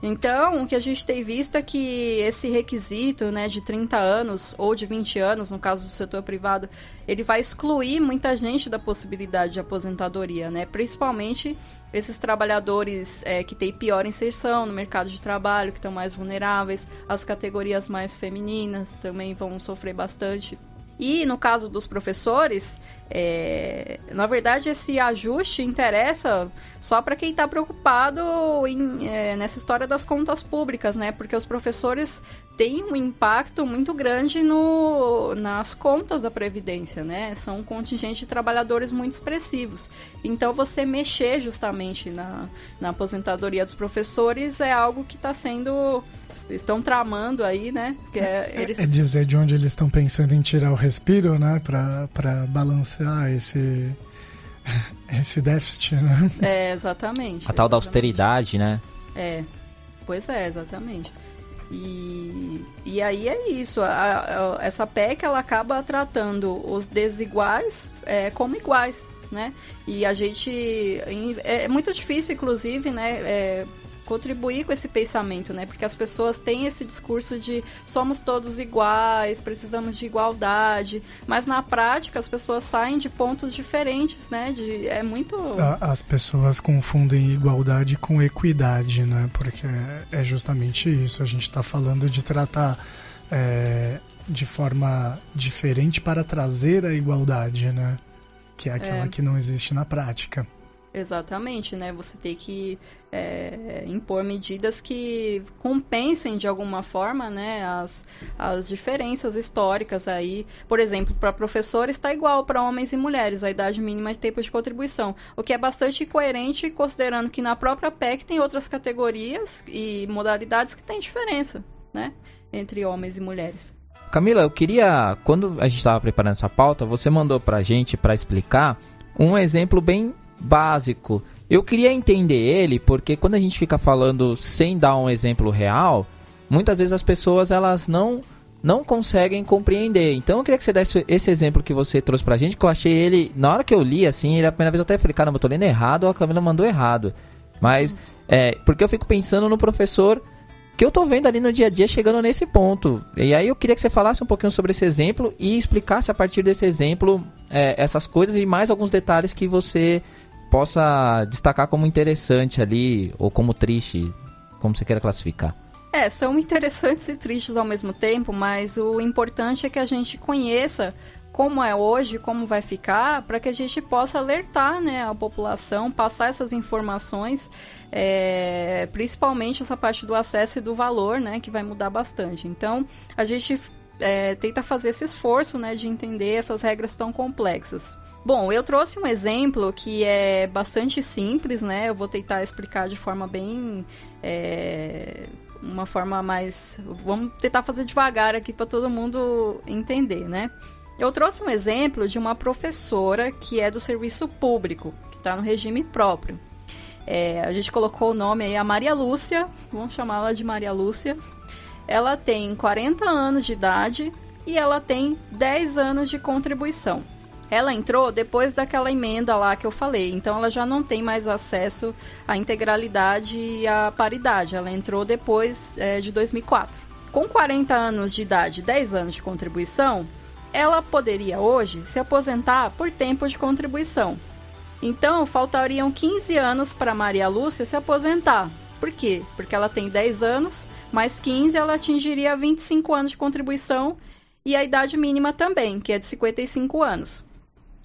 Speaker 3: Então, o que a gente tem visto é que esse requisito né, de 30 anos ou de 20 anos, no caso do setor privado, ele vai excluir muita gente da possibilidade de aposentadoria, né? principalmente esses trabalhadores é, que têm pior inserção no mercado de trabalho, que estão mais vulneráveis, as categorias mais femininas também vão sofrer bastante. E no caso dos professores, é, na verdade esse ajuste interessa só para quem está preocupado em, é, nessa história das contas públicas, né? Porque os professores têm um impacto muito grande no, nas contas da previdência, né? São um contingente de trabalhadores muito expressivos. Então você mexer justamente na, na aposentadoria dos professores é algo que está sendo estão tramando aí, né? Que
Speaker 2: é, é, eles... é dizer de onde eles estão pensando em tirar o respiro, né? Para balancear esse, esse déficit, né?
Speaker 3: É, exatamente.
Speaker 1: A tal da austeridade, né?
Speaker 3: É, pois é, exatamente. E, e aí é isso, a, a, essa PEC ela acaba tratando os desiguais é, como iguais, né? E a gente é muito difícil, inclusive, né, é, contribuir com esse pensamento, né? Porque as pessoas têm esse discurso de somos todos iguais, precisamos de igualdade, mas na prática as pessoas saem de pontos diferentes, né? De, é muito.
Speaker 2: As pessoas confundem igualdade com equidade, né? Porque é justamente isso. A gente está falando de tratar é, de forma diferente para trazer a igualdade, né? Que é aquela é. que não existe na prática.
Speaker 3: Exatamente, né? Você tem que é, impor medidas que compensem de alguma forma, né, as, as diferenças históricas aí. Por exemplo, para professores está igual para homens e mulheres a idade mínima de tempo de contribuição, o que é bastante coerente considerando que na própria PEC tem outras categorias e modalidades que têm diferença, né, entre homens e mulheres.
Speaker 1: Camila, eu queria, quando a gente estava preparando essa pauta, você mandou para a gente para explicar um exemplo bem básico. Eu queria entender ele porque quando a gente fica falando sem dar um exemplo real, muitas vezes as pessoas elas não não conseguem compreender. Então eu queria que você desse esse exemplo que você trouxe pra gente, que eu achei ele, na hora que eu li assim, ele a primeira vez eu até falei, caramba, eu tô lendo errado, ou a Camila mandou errado. Mas, é, porque eu fico pensando no professor que eu tô vendo ali no dia a dia chegando nesse ponto. E aí eu queria que você falasse um pouquinho sobre esse exemplo e explicasse a partir desse exemplo é, essas coisas e mais alguns detalhes que você possa destacar como interessante ali, ou como triste, como você queira classificar.
Speaker 3: É, são interessantes e tristes ao mesmo tempo, mas o importante é que a gente conheça como é hoje, como vai ficar, para que a gente possa alertar né, a população, passar essas informações, é, principalmente essa parte do acesso e do valor, né, que vai mudar bastante. Então, a gente é, tenta fazer esse esforço né, de entender essas regras tão complexas. Bom, eu trouxe um exemplo que é bastante simples, né? Eu vou tentar explicar de forma bem. É, uma forma mais. Vamos tentar fazer devagar aqui para todo mundo entender, né? Eu trouxe um exemplo de uma professora que é do serviço público, que está no regime próprio. É, a gente colocou o nome aí, a Maria Lúcia, vamos chamá-la de Maria Lúcia. Ela tem 40 anos de idade e ela tem 10 anos de contribuição. Ela entrou depois daquela emenda lá que eu falei, então ela já não tem mais acesso à integralidade e à paridade. Ela entrou depois é, de 2004. Com 40 anos de idade, 10 anos de contribuição, ela poderia hoje se aposentar por tempo de contribuição. Então, faltariam 15 anos para Maria Lúcia se aposentar. Por quê? Porque ela tem 10 anos, mais 15 ela atingiria 25 anos de contribuição e a idade mínima também, que é de 55 anos.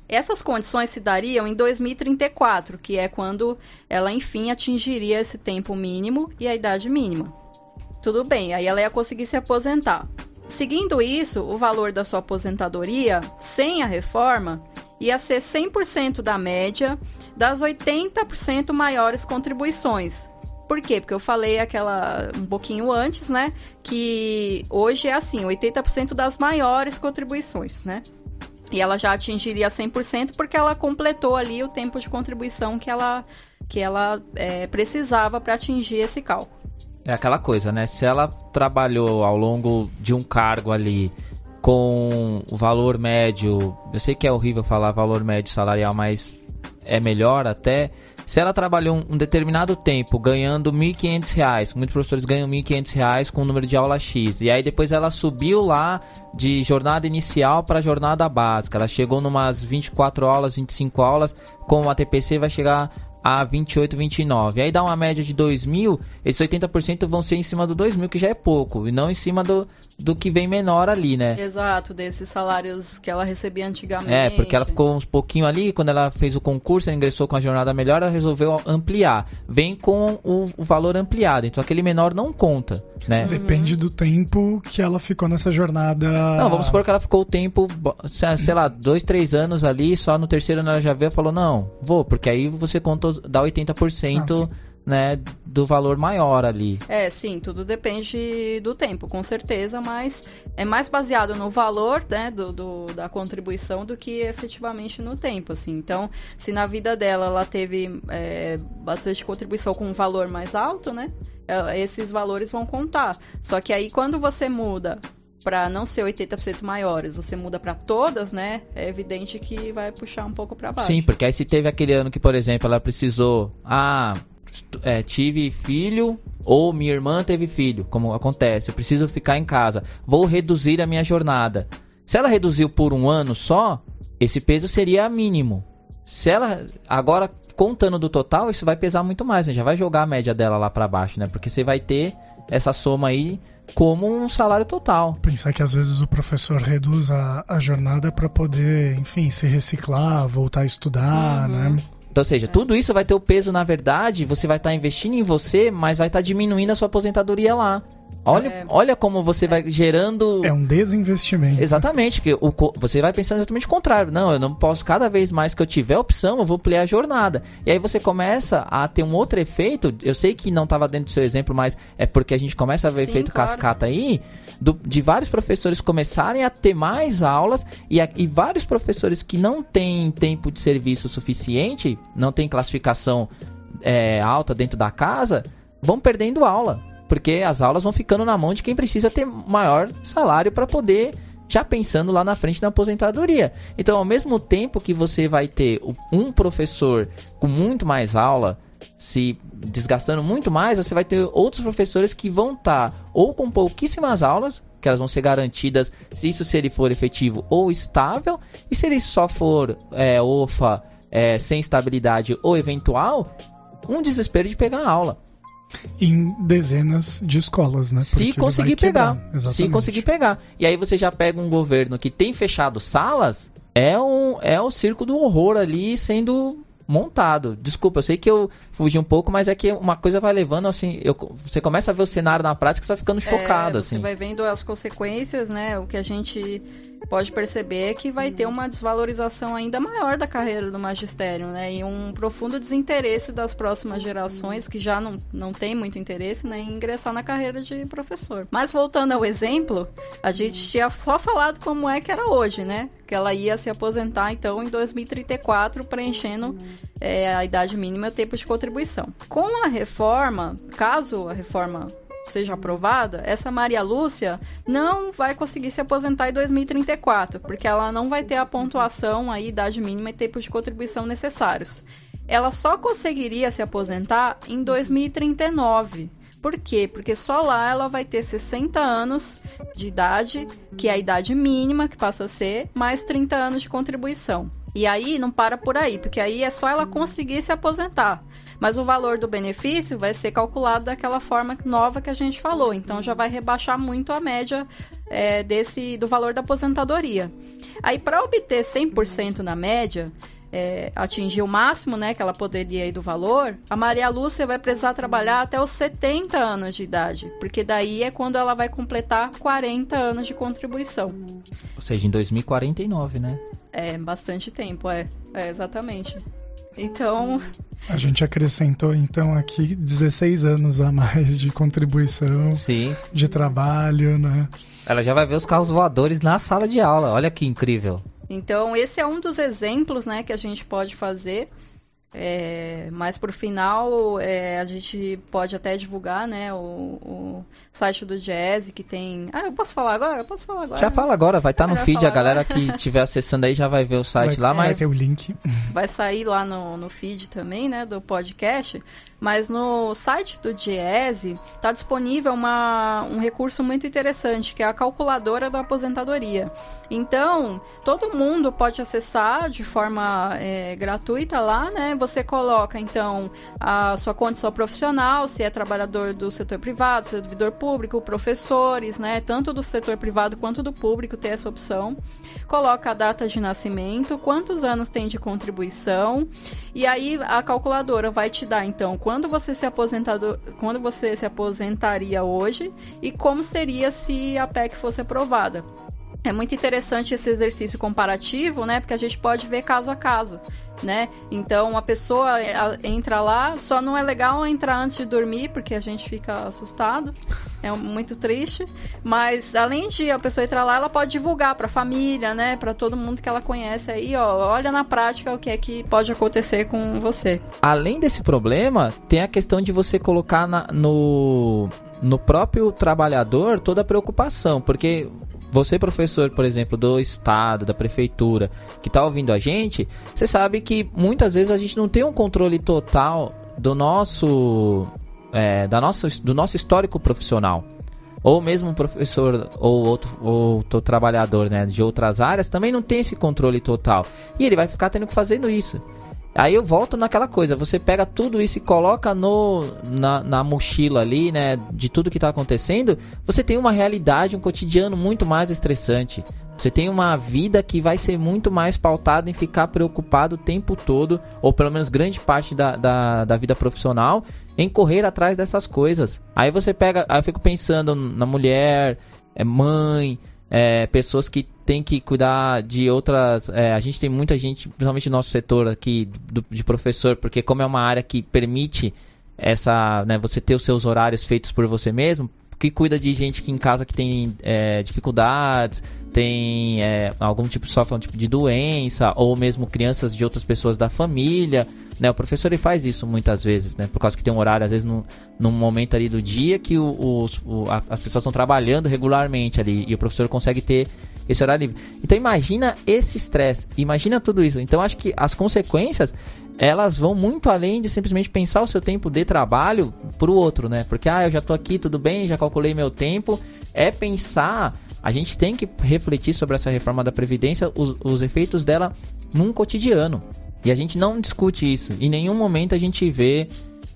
Speaker 3: Essas condições se dariam em 2034, que é quando ela enfim atingiria esse tempo mínimo e a idade mínima. Tudo bem, aí ela ia conseguir se aposentar. Seguindo isso, o valor da sua aposentadoria, sem a reforma, ia ser 100% da média das 80% maiores contribuições. Por quê? Porque eu falei aquela um pouquinho antes, né, que hoje é assim, 80% das maiores contribuições, né? E ela já atingiria 100% porque ela completou ali o tempo de contribuição que ela, que ela é, precisava para atingir esse cálculo.
Speaker 1: É aquela coisa, né? Se ela trabalhou ao longo de um cargo ali com o valor médio, eu sei que é horrível falar valor médio salarial, mas é melhor até. Se ela trabalhou um, determinado tempo ganhando R$ 1.500, muitos professores ganham R$ 1.500 com o número de aula X, e aí depois ela subiu lá de jornada inicial para jornada básica, ela chegou numas 24 aulas, 25 aulas, com a TPC vai chegar a 28, 29. Aí dá uma média de 2 mil, esses 80% vão ser em cima do 2 mil, que já é pouco, e não em cima do, do que vem menor ali, né?
Speaker 3: Exato, desses salários que ela recebia antigamente.
Speaker 1: É, porque ela ficou uns pouquinho ali, quando ela fez o concurso, ela ingressou com a jornada melhor, ela resolveu ampliar. Vem com o, o valor ampliado, então aquele menor não conta, né?
Speaker 2: Depende do tempo que ela ficou nessa jornada.
Speaker 1: Não, vamos supor que ela ficou o tempo, sei lá, dois, três anos ali, só no terceiro ano ela já veio e falou, não, vou, porque aí você contou, dá 80%. Ah, né, do valor maior ali.
Speaker 3: É, sim, tudo depende do tempo, com certeza, mas é mais baseado no valor, né, do, do, da contribuição do que efetivamente no tempo, assim. Então, se na vida dela ela teve é, bastante contribuição com um valor mais alto, né, é, esses valores vão contar. Só que aí quando você muda para não ser 80% maiores, você muda para todas, né? É evidente que vai puxar um pouco para baixo.
Speaker 1: Sim, porque aí se teve aquele ano que, por exemplo, ela precisou, ah, é, tive filho ou minha irmã teve filho, como acontece, eu preciso ficar em casa, vou reduzir a minha jornada. Se ela reduziu por um ano só, esse peso seria mínimo. Se ela agora contando do total, isso vai pesar muito mais, né? Já vai jogar a média dela lá para baixo, né? Porque você vai ter essa soma aí como um salário total.
Speaker 2: Pensar que às vezes o professor reduz a, a jornada para poder, enfim, se reciclar, voltar a estudar, uhum. né?
Speaker 1: Então, ou seja, tudo isso vai ter o peso, na verdade, você vai estar tá investindo em você, mas vai estar tá diminuindo a sua aposentadoria lá. Olha, é, olha como você é, vai gerando.
Speaker 2: É um desinvestimento.
Speaker 1: Exatamente, que o, você vai pensando exatamente o contrário. Não, eu não posso, cada vez mais que eu tiver opção, eu vou ampliar a jornada. E aí você começa a ter um outro efeito. Eu sei que não estava dentro do seu exemplo, mas é porque a gente começa a ver Sim, efeito claro. cascata aí, do, de vários professores começarem a ter mais aulas e, a, e vários professores que não têm tempo de serviço suficiente, não têm classificação é, alta dentro da casa, vão perdendo aula porque as aulas vão ficando na mão de quem precisa ter maior salário para poder já pensando lá na frente na aposentadoria. Então, ao mesmo tempo que você vai ter um professor com muito mais aula, se desgastando muito mais, você vai ter outros professores que vão estar tá, ou com pouquíssimas aulas, que elas vão ser garantidas se isso se ele for efetivo ou estável, e se ele só for é, OFA é, sem estabilidade ou eventual, um desespero de pegar aula
Speaker 2: em dezenas de escolas, né?
Speaker 1: Se conseguir pegar. Se conseguir pegar. E aí você já pega um governo que tem fechado salas, é um é o circo do horror ali sendo montado. Desculpa, eu sei que eu fugi um pouco, mas é que uma coisa vai levando assim, eu, você começa a ver o cenário na prática e você vai ficando chocado
Speaker 3: é,
Speaker 1: você
Speaker 3: assim. vai vendo as consequências, né? O que a gente pode perceber que vai ter uma desvalorização ainda maior da carreira do magistério, né? E um profundo desinteresse das próximas gerações que já não, não tem muito interesse né, em ingressar na carreira de professor. Mas voltando ao exemplo, a gente tinha só falado como é que era hoje, né? Que ela ia se aposentar então em 2034, preenchendo é, a idade mínima tempo de contribuição. Com a reforma, caso a reforma seja aprovada, essa Maria Lúcia não vai conseguir se aposentar em 2034, porque ela não vai ter a pontuação, a idade mínima e tempo de contribuição necessários. Ela só conseguiria se aposentar em 2039. Por quê? Porque só lá ela vai ter 60 anos de idade, que é a idade mínima que passa a ser, mais 30 anos de contribuição. E aí não para por aí, porque aí é só ela conseguir se aposentar. Mas o valor do benefício vai ser calculado daquela forma nova que a gente falou. Então já vai rebaixar muito a média é, desse do valor da aposentadoria. Aí para obter 100% na média, é, atingir o máximo né, que ela poderia ir do valor, a Maria Lúcia vai precisar trabalhar até os 70 anos de idade, porque daí é quando ela vai completar 40 anos de contribuição.
Speaker 1: Ou seja, em 2049, né?
Speaker 3: É, bastante tempo, é. É, exatamente. Então.
Speaker 2: A gente acrescentou então aqui 16 anos a mais de contribuição,
Speaker 1: Sim.
Speaker 2: de trabalho, né?
Speaker 1: Ela já vai ver os carros voadores na sala de aula. Olha que incrível.
Speaker 3: Então, esse é um dos exemplos, né, que a gente pode fazer É, mas por final é, a gente pode até divulgar, né, o, o, site do Jazz que tem. Ah, eu posso falar agora? Eu posso falar agora.
Speaker 1: Já fala agora, vai estar tá no feed, a galera agora. que estiver acessando aí já vai ver o site
Speaker 2: vai,
Speaker 1: lá, mas.
Speaker 2: Vai ter o link.
Speaker 3: Vai sair lá no, no feed também, né, do podcast. Mas no site do Diese está disponível uma, um recurso muito interessante, que é a calculadora da aposentadoria. Então, todo mundo pode acessar de forma é, gratuita lá, né? Você coloca, então, a sua condição profissional, se é trabalhador do setor privado, servidor público, professores, né? Tanto do setor privado quanto do público tem essa opção. Coloca a data de nascimento, quantos anos tem de contribuição, e aí a calculadora vai te dar, então, quando você se aposentado, quando você se aposentaria hoje e como seria se a PEC fosse aprovada. É muito interessante esse exercício comparativo, né? Porque a gente pode ver caso a caso, né? Então, uma pessoa entra lá, só não é legal entrar antes de dormir, porque a gente fica assustado, é muito triste. Mas, além de a pessoa entrar lá, ela pode divulgar para a família, né? Para todo mundo que ela conhece aí, ó. Olha na prática o que é que pode acontecer com você.
Speaker 1: Além desse problema, tem a questão de você colocar na, no, no próprio trabalhador toda a preocupação, porque você, professor, por exemplo, do estado, da prefeitura, que está ouvindo a gente, você sabe que muitas vezes a gente não tem um controle total do nosso, é, da nossa, do nosso histórico profissional. Ou mesmo um professor ou outro, outro trabalhador né, de outras áreas também não tem esse controle total. E ele vai ficar tendo que fazendo isso. Aí eu volto naquela coisa, você pega tudo isso e coloca no, na, na mochila ali, né, de tudo que está acontecendo, você tem uma realidade, um cotidiano muito mais estressante. Você tem uma vida que vai ser muito mais pautada em ficar preocupado o tempo todo, ou pelo menos grande parte da, da, da vida profissional, em correr atrás dessas coisas. Aí você pega, aí eu fico pensando na mulher, é mãe, é, pessoas que têm que cuidar de outras. É, a gente tem muita gente, principalmente no nosso setor aqui do, de professor, porque como é uma área que permite essa, né, você ter os seus horários feitos por você mesmo, que cuida de gente que em casa que tem é, dificuldades, tem é, algum tipo sofre um tipo de doença ou mesmo crianças de outras pessoas da família né? O professor ele faz isso muitas vezes, né? Por causa que tem um horário, às vezes, num, num momento ali do dia que o, o, a, as pessoas estão trabalhando regularmente ali e o professor consegue ter esse horário livre. Então imagina esse estresse, imagina tudo isso. Então acho que as consequências elas vão muito além de simplesmente pensar o seu tempo de trabalho para o outro, né? Porque ah, eu já estou aqui, tudo bem, já calculei meu tempo. É pensar, a gente tem que refletir sobre essa reforma da previdência, os, os efeitos dela num cotidiano. E a gente não discute isso. Em nenhum momento a gente vê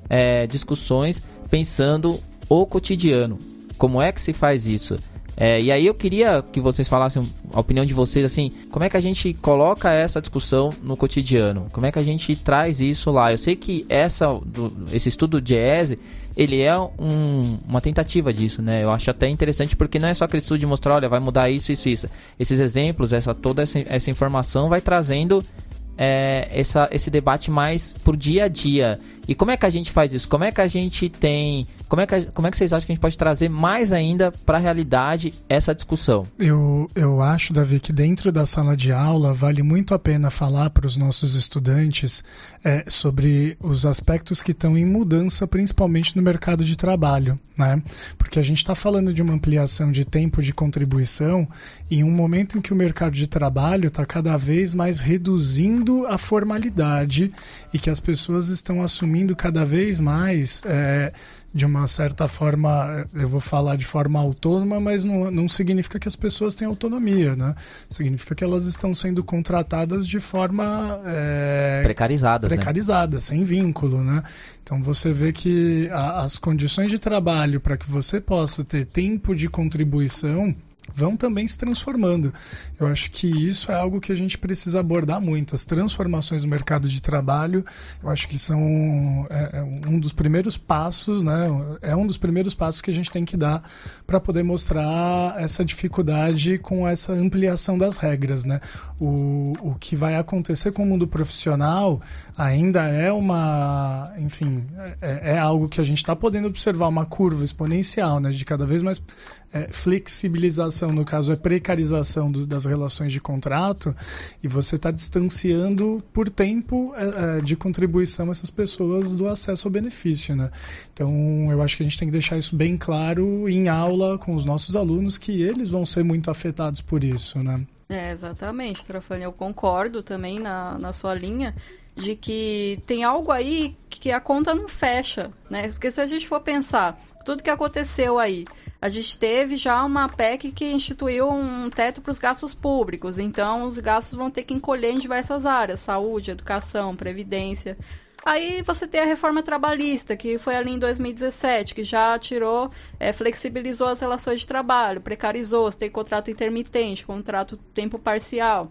Speaker 1: é, discussões pensando o cotidiano. Como é que se faz isso? É, e aí eu queria que vocês falassem a opinião de vocês, assim, como é que a gente coloca essa discussão no cotidiano? Como é que a gente traz isso lá? Eu sei que essa, do, esse estudo de ESE, ele é um, uma tentativa disso, né? Eu acho até interessante porque não é só aquele estudo de mostrar, olha, vai mudar isso, isso, isso. Esses exemplos, essa, toda essa, essa informação vai trazendo é, essa, esse debate mais por dia a dia. E como é que a gente faz isso? Como é que a gente tem. Como é que, como é que vocês acham que a gente pode trazer mais ainda para a realidade essa discussão?
Speaker 2: Eu, eu acho, Davi, que dentro da sala de aula vale muito a pena falar para os nossos estudantes é, sobre os aspectos que estão em mudança, principalmente no mercado de trabalho. Né? Porque a gente está falando de uma ampliação de tempo de contribuição em um momento em que o mercado de trabalho está cada vez mais reduzindo a formalidade e que as pessoas estão assumindo cada vez mais, é, de uma certa forma, eu vou falar de forma autônoma, mas não, não significa que as pessoas têm autonomia, né? Significa que elas estão sendo contratadas de forma
Speaker 1: é, precarizadas,
Speaker 2: né? precarizadas, né? sem vínculo, né? Então você vê que a, as condições de trabalho para que você possa ter tempo de contribuição vão também se transformando. Eu acho que isso é algo que a gente precisa abordar muito. As transformações no mercado de trabalho, eu acho que são é, é um dos primeiros passos, né? É um dos primeiros passos que a gente tem que dar para poder mostrar essa dificuldade com essa ampliação das regras, né? O, o que vai acontecer com o mundo profissional ainda é uma, enfim, é, é algo que a gente está podendo observar uma curva exponencial, né? De cada vez mais é, flexibilização no caso é precarização do, das relações de contrato, e você está distanciando por tempo é, é, de contribuição essas pessoas do acesso ao benefício. Né? Então, eu acho que a gente tem que deixar isso bem claro em aula com os nossos alunos, que eles vão ser muito afetados por isso. Né?
Speaker 3: É, exatamente, Trafani, eu concordo também na, na sua linha de que tem algo aí que a conta não fecha, né? Porque se a gente for pensar tudo que aconteceu aí, a gente teve já uma PEC que instituiu um teto para os gastos públicos, então os gastos vão ter que encolher em diversas áreas, saúde, educação, previdência. Aí você tem a reforma trabalhista, que foi ali em 2017, que já tirou, é, flexibilizou as relações de trabalho, precarizou, você tem contrato intermitente, contrato tempo parcial.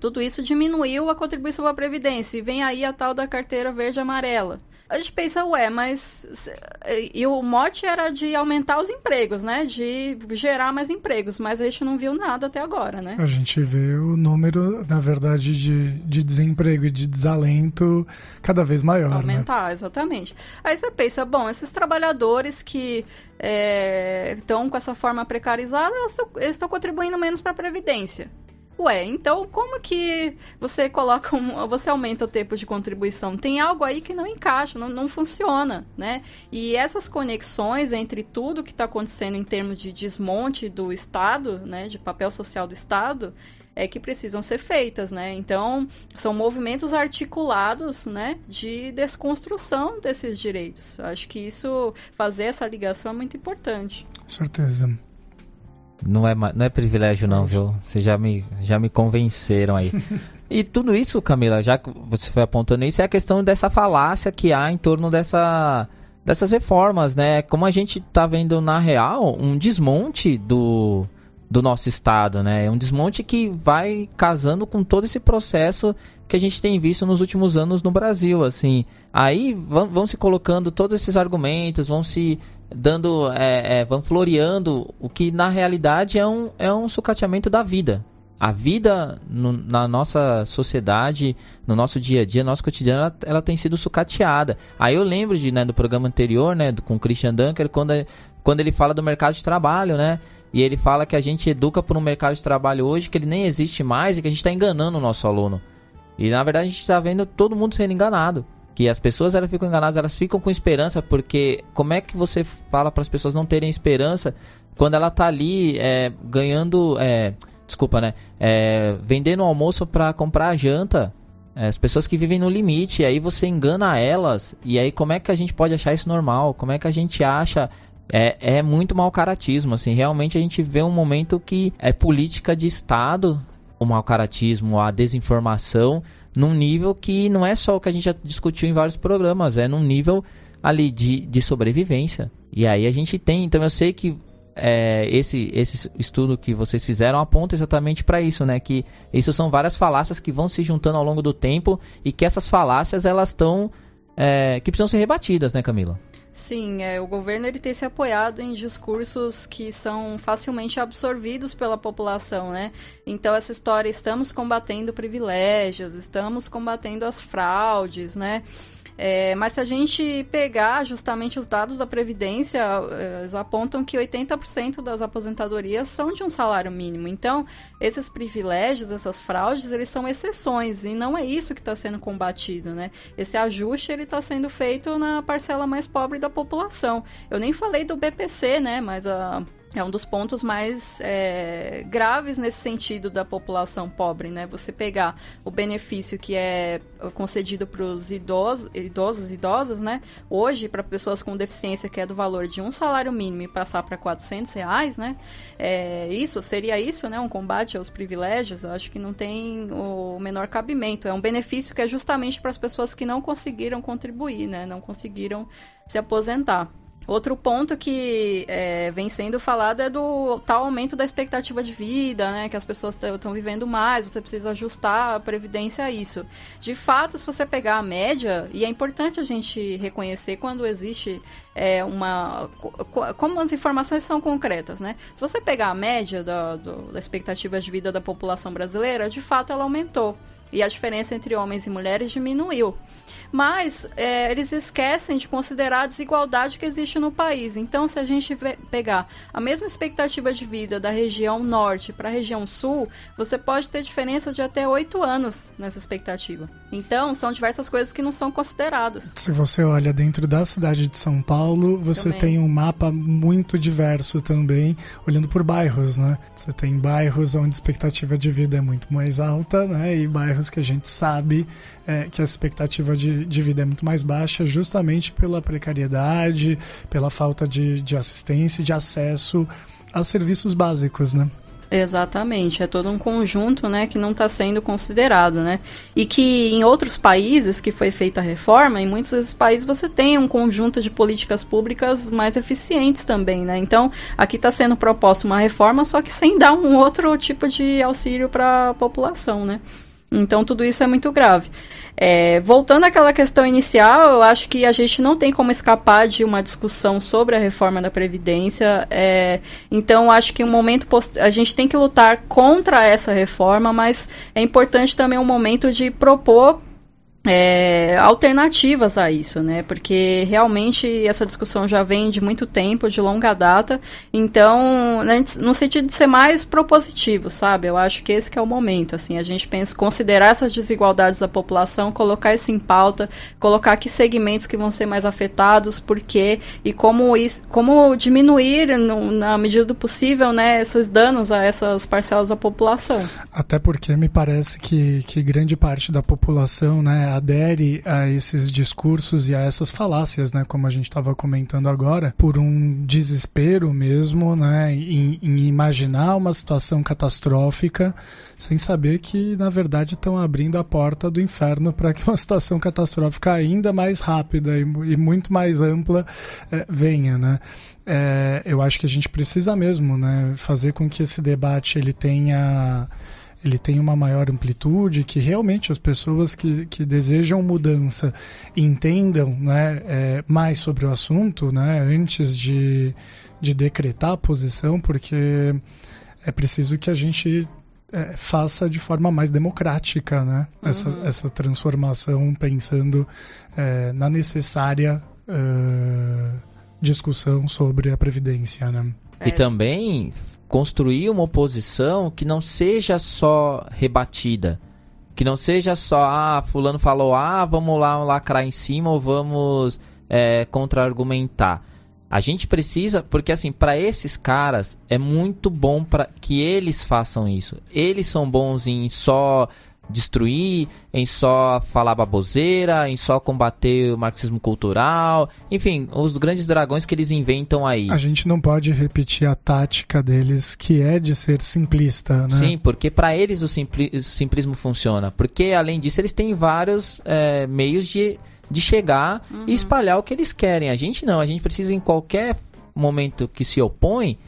Speaker 3: Tudo isso diminuiu a contribuição para a Previdência. E vem aí a tal da carteira verde amarela. A gente pensa, ué, mas. E o mote era de aumentar os empregos, né? De gerar mais empregos. Mas a gente não viu nada até agora, né?
Speaker 2: A gente vê o número, na verdade, de, de desemprego e de desalento cada vez maior.
Speaker 3: Né? Aumentar,
Speaker 2: né?
Speaker 3: exatamente. Aí você pensa, bom, esses trabalhadores que estão é, com essa forma precarizada, eles estão contribuindo menos para a Previdência. Ué, então como que você coloca um, você aumenta o tempo de contribuição? Tem algo aí que não encaixa, não, não funciona, né? E essas conexões entre tudo que está acontecendo em termos de desmonte do Estado, né, de papel social do Estado, é que precisam ser feitas, né? Então, são movimentos articulados, né, de desconstrução desses direitos. Acho que isso, fazer essa ligação é muito importante.
Speaker 2: Com certeza.
Speaker 1: Não é, não é privilégio não, viu? Vocês já me, já me convenceram aí. e tudo isso, Camila, já que você foi apontando isso, é a questão dessa falácia que há em torno dessa, dessas reformas, né? Como a gente está vendo na real, um desmonte do, do nosso Estado, né? É um desmonte que vai casando com todo esse processo que a gente tem visto nos últimos anos no Brasil, assim. Aí vão, vão se colocando todos esses argumentos, vão se dando, é, é, vão floreando o que na realidade é um, é um sucateamento da vida. A vida no, na nossa sociedade, no nosso dia a dia, no nosso cotidiano, ela, ela, tem sido sucateada. Aí eu lembro de, né, do programa anterior, né, do, com o Christian Dunker, quando, quando ele fala do mercado de trabalho, né? E ele fala que a gente educa por um mercado de trabalho hoje que ele nem existe mais e que a gente está enganando o nosso aluno. E na verdade a gente está vendo todo mundo sendo enganado que as pessoas elas ficam enganadas, elas ficam com esperança, porque como é que você fala para as pessoas não terem esperança quando ela tá ali é, ganhando, é, desculpa, né, é, vendendo almoço para comprar janta, é, as pessoas que vivem no limite, aí você engana elas, e aí como é que a gente pode achar isso normal? Como é que a gente acha é, é muito mau caratismo, assim, realmente a gente vê um momento que é política de Estado, o mau caratismo, a desinformação, num nível que não é só o que a gente já discutiu em vários programas, é num nível ali de, de sobrevivência. E aí a gente tem, então eu sei que é, esse, esse estudo que vocês fizeram aponta exatamente para isso, né? Que isso são várias falácias que vão se juntando ao longo do tempo e que essas falácias elas estão é, que precisam ser rebatidas, né, Camila?
Speaker 3: Sim, é, o governo ele tem se apoiado em discursos que são facilmente absorvidos pela população, né? Então essa história estamos combatendo privilégios, estamos combatendo as fraudes, né? É, mas se a gente pegar justamente os dados da Previdência, eles apontam que 80% das aposentadorias são de um salário mínimo. Então, esses privilégios, essas fraudes, eles são exceções e não é isso que está sendo combatido, né? Esse ajuste ele está sendo feito na parcela mais pobre da população. Eu nem falei do BPC, né? Mas a é um dos pontos mais é, graves nesse sentido da população pobre, né? Você pegar o benefício que é concedido para os idosos, idosos e idosas, né? Hoje, para pessoas com deficiência, que é do valor de um salário mínimo e passar para 400 reais, né? É, isso, seria isso, né? Um combate aos privilégios? Eu acho que não tem o menor cabimento. É um benefício que é justamente para as pessoas que não conseguiram contribuir, né? Não conseguiram se aposentar. Outro ponto que é, vem sendo falado é do tal aumento da expectativa de vida, né? Que as pessoas estão vivendo mais, você precisa ajustar a previdência a isso. De fato, se você pegar a média, e é importante a gente reconhecer quando existe é, uma. como as informações são concretas, né? Se você pegar a média da, do, da expectativa de vida da população brasileira, de fato ela aumentou e a diferença entre homens e mulheres diminuiu. Mas é, eles esquecem de considerar a desigualdade que existe no país. Então, se a gente pegar a mesma expectativa de vida da região norte para a região sul, você pode ter diferença de até oito anos nessa expectativa. Então, são diversas coisas que não são consideradas.
Speaker 2: Se você olha dentro da cidade de São Paulo, você também. tem um mapa muito diverso também, olhando por bairros, né? Você tem bairros onde a expectativa de vida é muito mais alta, né? E bairros que a gente sabe é, que a expectativa de, de vida é muito mais baixa, justamente pela precariedade, pela falta de, de assistência de acesso a serviços básicos, né?
Speaker 3: Exatamente, é todo um conjunto, né, que não está sendo considerado, né, e que em outros países que foi feita a reforma, em muitos desses países você tem um conjunto de políticas públicas mais eficientes também, né, então aqui está sendo proposta uma reforma, só que sem dar um outro tipo de auxílio para a população, né. Então tudo isso é muito grave. É, voltando àquela questão inicial, eu acho que a gente não tem como escapar de uma discussão sobre a reforma da Previdência. É, então, acho que um momento a gente tem que lutar contra essa reforma, mas é importante também um momento de propor é, alternativas a isso, né? Porque realmente essa discussão já vem de muito tempo, de longa data. Então, né, no sentido de ser mais propositivo, sabe? Eu acho que esse que é o momento. Assim, a gente pensa considerar essas desigualdades da população, colocar isso em pauta, colocar que segmentos que vão ser mais afetados, por quê e como isso, como diminuir no, na medida do possível, né, esses danos a essas parcelas da população.
Speaker 2: Até porque me parece que, que grande parte da população, né adere a esses discursos e a essas falácias, né, como a gente estava comentando agora, por um desespero mesmo, né, em, em imaginar uma situação catastrófica, sem saber que na verdade estão abrindo a porta do inferno para que uma situação catastrófica ainda mais rápida e, e muito mais ampla é, venha, né? É, eu acho que a gente precisa mesmo, né, fazer com que esse debate ele tenha ele tem uma maior amplitude, que realmente as pessoas que, que desejam mudança entendam né, é, mais sobre o assunto né, antes de, de decretar a posição, porque é preciso que a gente é, faça de forma mais democrática né, uhum. essa, essa transformação, pensando é, na necessária uh, discussão sobre a Previdência. Né?
Speaker 1: E também construir uma oposição que não seja só rebatida. Que não seja só, ah, fulano falou ah, vamos lá lacrar em cima ou vamos é, contra-argumentar. A gente precisa, porque assim, para esses caras é muito bom para que eles façam isso. Eles são bons em só destruir, em só falar baboseira, em só combater o marxismo cultural, enfim, os grandes dragões que eles inventam aí.
Speaker 2: A gente não pode repetir a tática deles, que é de ser simplista, né?
Speaker 1: Sim, porque para eles o, simpli o, simplismo funciona. Porque além disso eles têm vários é, meios de, de chegar uhum. e espalhar o que eles querem. A gente não, a gente precisa em qualquer momento que se opõe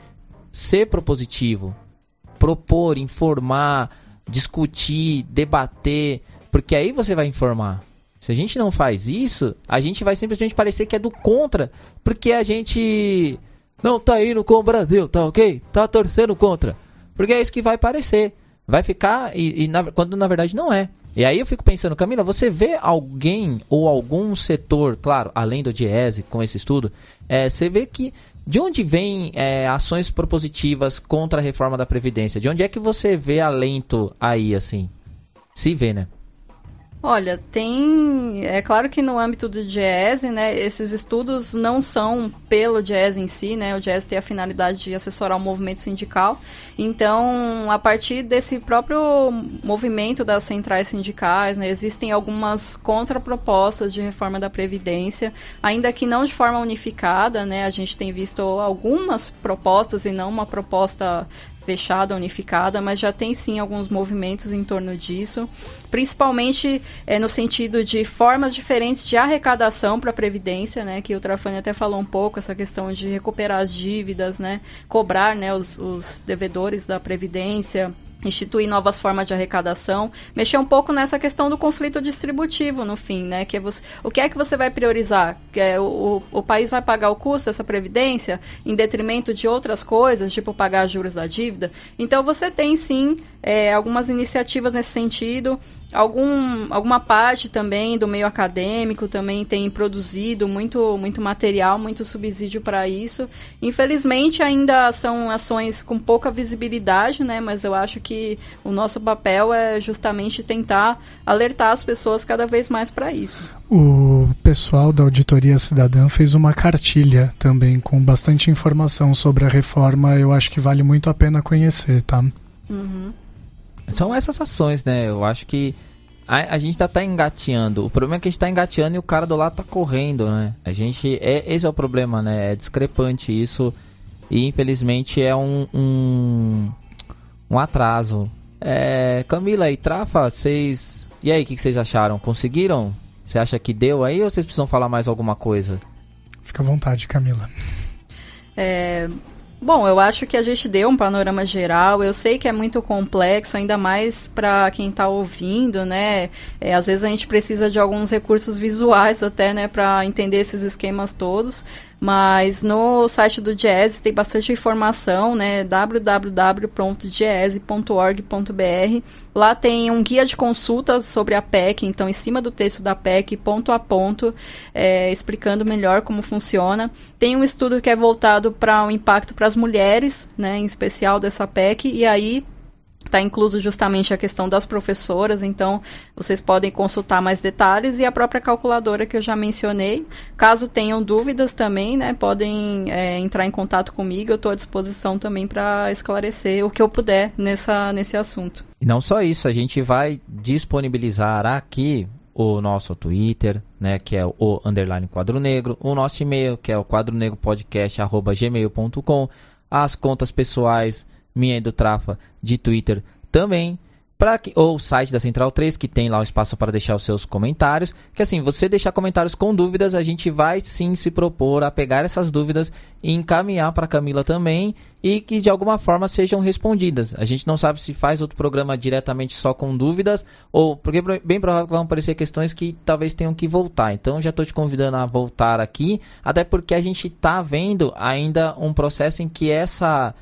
Speaker 1: ser propositivo, propor, informar discutir, debater, porque aí você vai informar. Se a gente não faz isso, a gente vai simplesmente parecer que é do contra, porque a gente não tá indo com o Brasil, tá ok? Tá torcendo contra. Porque é isso que vai parecer. Vai ficar, e, e na, quando na verdade não é. E aí eu fico pensando, Camila, você vê alguém ou algum setor, claro, além do Diese, com esse estudo, é, você vê que de onde vêm é, ações propositivas contra a reforma da Previdência? De onde é que você vê alento aí, assim? Se vê, né?
Speaker 3: Olha, tem. É claro que no âmbito do jazz, né, esses estudos não são pelo jazz em si, né? O jazz tem a finalidade de assessorar o movimento sindical. Então, a partir desse próprio movimento das centrais sindicais, né, existem algumas contrapropostas de reforma da Previdência, ainda que não de forma unificada, né? A gente tem visto algumas propostas e não uma proposta fechada, unificada, mas já tem sim alguns movimentos em torno disso, principalmente é, no sentido de formas diferentes de arrecadação para a Previdência, né, que o Trafani até falou um pouco, essa questão de recuperar as dívidas, né, cobrar né, os, os devedores da Previdência, instituir novas formas de arrecadação, mexer um pouco nessa questão do conflito distributivo no fim, né? Que é você, o que é que você vai priorizar? Que é, o, o país vai pagar o custo dessa previdência em detrimento de outras coisas, tipo pagar juros da dívida. Então você tem sim é, algumas iniciativas nesse sentido. Algum, alguma parte também do meio acadêmico também tem produzido muito, muito material, muito subsídio para isso. Infelizmente ainda são ações com pouca visibilidade, né? Mas eu acho que o nosso papel é justamente tentar alertar as pessoas cada vez mais para isso.
Speaker 2: O pessoal da Auditoria Cidadã fez uma cartilha também com bastante informação sobre a reforma. Eu acho que vale muito a pena conhecer, tá?
Speaker 3: Uhum.
Speaker 1: São essas ações, né? Eu acho que a, a gente tá, tá engateando. O problema é que a gente tá engateando e o cara do lado tá correndo, né? A gente. É, esse é o problema, né? É discrepante isso. E infelizmente é um, um, um atraso. É, Camila e Trafa, vocês. E aí, o que, vocês acharam? Conseguiram? Você acha que deu aí ou vocês precisam falar mais alguma coisa?
Speaker 2: Fica à vontade, Camila.
Speaker 3: É, Bom, eu acho que a gente deu um panorama geral. Eu sei que é muito complexo, ainda mais para quem está ouvindo, né? É, às vezes a gente precisa de alguns recursos visuais até, né, para entender esses esquemas todos. Mas no site do Diese tem bastante informação, né? www.diese.org.br. Lá tem um guia de consultas sobre a PEC, então em cima do texto da PEC, ponto a ponto, é, explicando melhor como funciona. Tem um estudo que é voltado para o impacto para as mulheres, né, em especial dessa PEC, e aí Está incluso justamente a questão das professoras, então vocês podem consultar mais detalhes e a própria calculadora que eu já mencionei. Caso tenham dúvidas também, né, podem é, entrar em contato comigo, eu estou à disposição também para esclarecer o que eu puder nessa, nesse assunto.
Speaker 1: E não só isso, a gente vai disponibilizar aqui o nosso Twitter, né, que é o underline quadro negro, o nosso e-mail, que é o quadronegropodcast.gmail.com, as contas pessoais minha e do Trafa de Twitter também. Pra que, ou o site da Central 3, que tem lá o espaço para deixar os seus comentários. Que assim, você deixar comentários com dúvidas, a gente vai sim se propor a pegar essas dúvidas e encaminhar para Camila também e que de alguma forma sejam respondidas. A gente não sabe se faz outro programa diretamente só com dúvidas ou porque bem provável que vão aparecer questões que talvez tenham que voltar. Então já estou te convidando a voltar aqui, até porque a gente está vendo ainda um processo em que essa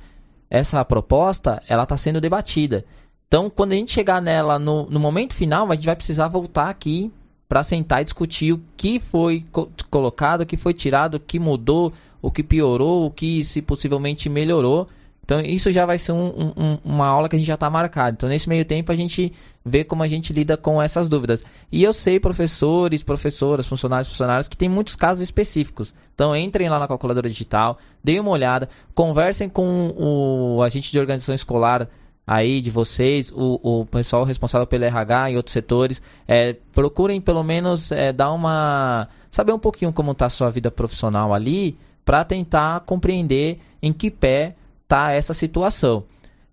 Speaker 1: essa proposta ela está sendo debatida. Então, quando a gente chegar nela no, no momento final, a gente vai precisar voltar aqui para sentar e discutir o que foi co colocado, o que foi tirado, o que mudou, o que piorou, o que se possivelmente melhorou. Então isso já vai ser um, um, uma aula que a gente já está marcado. Então nesse meio tempo a gente vê como a gente lida com essas dúvidas. E eu sei professores, professoras, funcionários, funcionários que tem muitos casos específicos. Então entrem lá na calculadora digital, deem uma olhada, conversem com o agente de organização escolar aí de vocês, o, o pessoal responsável pelo RH e outros setores, é, procurem pelo menos é, dar uma saber um pouquinho como está a sua vida profissional ali, para tentar compreender em que pé tá essa situação.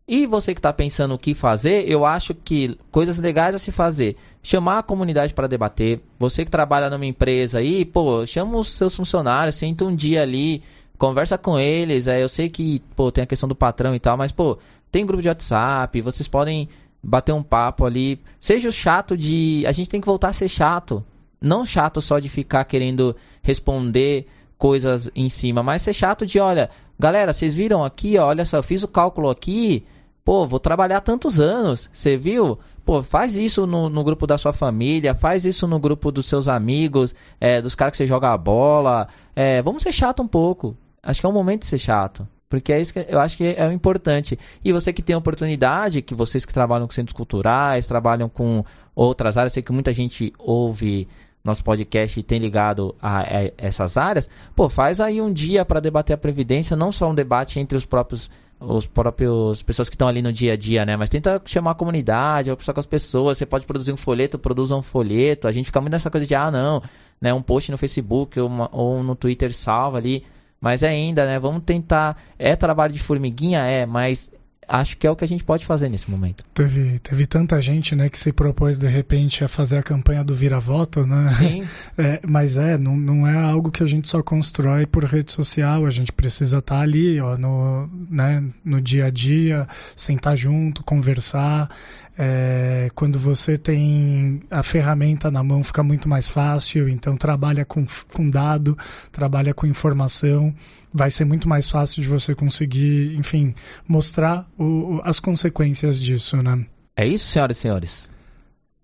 Speaker 1: E você que está pensando o que fazer, eu acho que coisas legais a se fazer. Chamar a comunidade para debater. Você que trabalha numa empresa aí, pô, chama os seus funcionários, senta um dia ali, conversa com eles. É, eu sei que, pô, tem a questão do patrão e tal, mas, pô, tem grupo de WhatsApp, vocês podem bater um papo ali. Seja o chato de. A gente tem que voltar a ser chato. Não chato só de ficar querendo responder coisas em cima, mas ser chato de, olha, galera, vocês viram aqui, olha só, eu fiz o cálculo aqui, pô, vou trabalhar tantos anos, você viu? Pô, faz isso no, no, grupo da sua família, faz isso no grupo dos seus amigos, é, dos caras que você joga a bola, é, vamos ser chato um pouco, acho que é o momento de ser chato. Porque é isso que eu acho que é o importante. E você que tem a oportunidade, que vocês que trabalham com centros culturais, trabalham com outras áreas, sei que muita gente ouve nosso podcast tem ligado a, a, essas áreas, pô, faz aí um dia para debater a previdência, não só um debate entre os próprios os próprios pessoas que estão ali no dia a dia, né? Mas tenta chamar a comunidade, conversar com as pessoas. Você pode produzir um folheto, produza um folheto. A gente fica muito nessa coisa de ah, não, né? Um post no Facebook ou, uma, ou no Twitter salva ali. Mas ainda, né? Vamos tentar. É trabalho de formiguinha, é, mas acho que é o que a gente pode fazer nesse momento.
Speaker 2: Teve, teve tanta gente, né, que se propôs de repente a fazer a campanha do vira-voto, né?
Speaker 1: Sim.
Speaker 2: É, mas é, não, não é algo que a gente só constrói por rede social, a gente precisa estar ali, ó, no, né, no dia a dia, sentar junto, conversar. É, quando você tem a ferramenta na mão, fica muito mais fácil. Então, trabalha com, com dado, trabalha com informação. Vai ser muito mais fácil de você conseguir, enfim, mostrar o, as consequências disso, né?
Speaker 1: É isso, senhoras e senhores?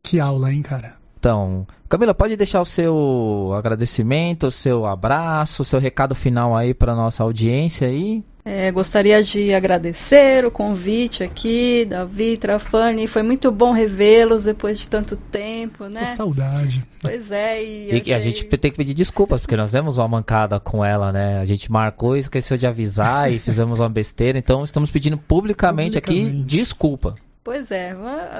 Speaker 2: Que aula, hein, cara?
Speaker 1: Então, Camila, pode deixar o seu agradecimento, o seu abraço, o seu recado final aí para nossa audiência aí.
Speaker 3: É, gostaria de agradecer o convite aqui, Davi, Trafani. Foi muito bom revê-los depois de tanto tempo, né?
Speaker 2: Que saudade.
Speaker 3: Pois é, e,
Speaker 1: e achei... a gente tem que pedir desculpas, porque nós demos uma mancada com ela, né? A gente marcou e esqueceu de avisar e fizemos uma besteira. Então estamos pedindo publicamente, publicamente. aqui desculpa.
Speaker 3: Pois é,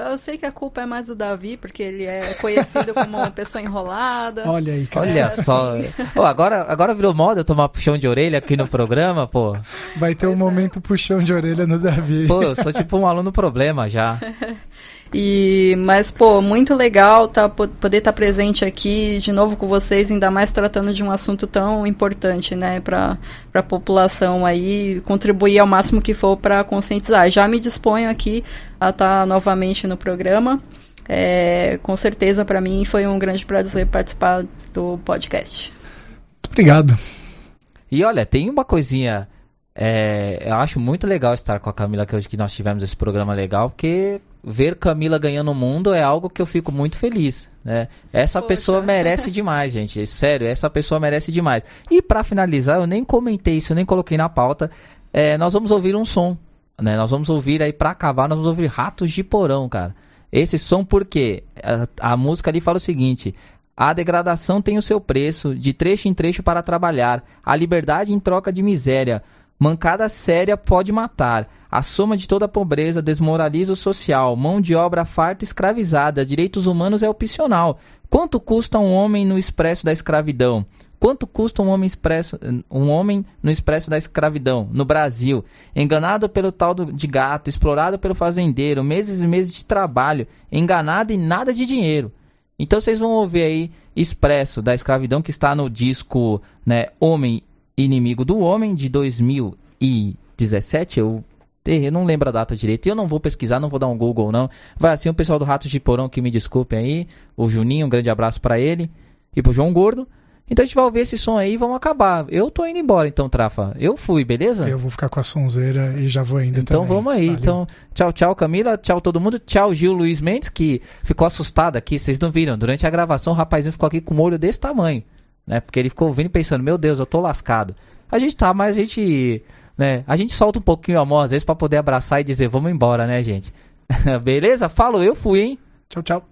Speaker 3: eu sei que a culpa é mais do Davi, porque ele é conhecido como uma pessoa enrolada.
Speaker 2: Olha aí, cara.
Speaker 1: Olha assim. só. Oh, agora, agora virou moda eu tomar puxão de orelha aqui no programa, pô.
Speaker 2: Vai ter pois um é. momento puxão de orelha no Davi.
Speaker 1: Pô, eu sou tipo um aluno problema já.
Speaker 3: E, mas, pô, muito legal tá, poder estar tá presente aqui de novo com vocês, ainda mais tratando de um assunto tão importante, né, para a população aí, contribuir ao máximo que for para conscientizar. Já me disponho aqui a estar tá novamente no programa. É, com certeza, para mim, foi um grande prazer participar do podcast.
Speaker 2: Muito obrigado.
Speaker 1: E olha, tem uma coisinha. É, eu acho muito legal estar com a Camila que hoje que nós tivemos esse programa legal, porque ver Camila ganhando o mundo é algo que eu fico muito feliz, né? Essa Poxa. pessoa merece demais, gente. Sério, essa pessoa merece demais. E para finalizar, eu nem comentei isso, eu nem coloquei na pauta. É, nós vamos ouvir um som, né? Nós vamos ouvir aí para acabar, nós vamos ouvir Ratos de Porão, cara. Esse som porque a, a música ali fala o seguinte: a degradação tem o seu preço, de trecho em trecho para trabalhar, a liberdade em troca de miséria. Mancada séria pode matar. A soma de toda a pobreza desmoraliza o social. Mão de obra farta escravizada. Direitos humanos é opcional. Quanto custa um homem no expresso da escravidão? Quanto custa um homem, expresso, um homem no expresso da escravidão no Brasil? Enganado pelo tal de gato, explorado pelo fazendeiro, meses e meses de trabalho, enganado e nada de dinheiro. Então vocês vão ouvir aí Expresso da Escravidão que está no disco né, Homem Inimigo do Homem, de 2017. Eu, não lembro a data direito. Eu não vou pesquisar, não vou dar um Google, não. Vai assim, o pessoal do Ratos de Porão que me desculpem aí. O Juninho, um grande abraço para ele. E pro João Gordo. Então a gente vai ouvir esse som aí e vamos acabar. Eu tô indo embora então, Trafa. Eu fui, beleza?
Speaker 2: Eu vou ficar com a sonzeira e já vou indo
Speaker 1: então,
Speaker 2: também.
Speaker 1: Então vamos aí. Valeu. Então, tchau, tchau, Camila. Tchau, todo mundo. Tchau, Gil Luiz Mendes, que ficou assustado aqui. Vocês não viram. Durante a gravação, o rapazinho ficou aqui com um olho desse tamanho. Né? Porque ele ficou ouvindo pensando, meu Deus, eu tô lascado. A gente tá, mas a gente, né, a gente solta um pouquinho a mão às vezes para poder abraçar e dizer, vamos embora, né, gente? Beleza? Falou, eu fui, hein?
Speaker 2: Tchau, tchau.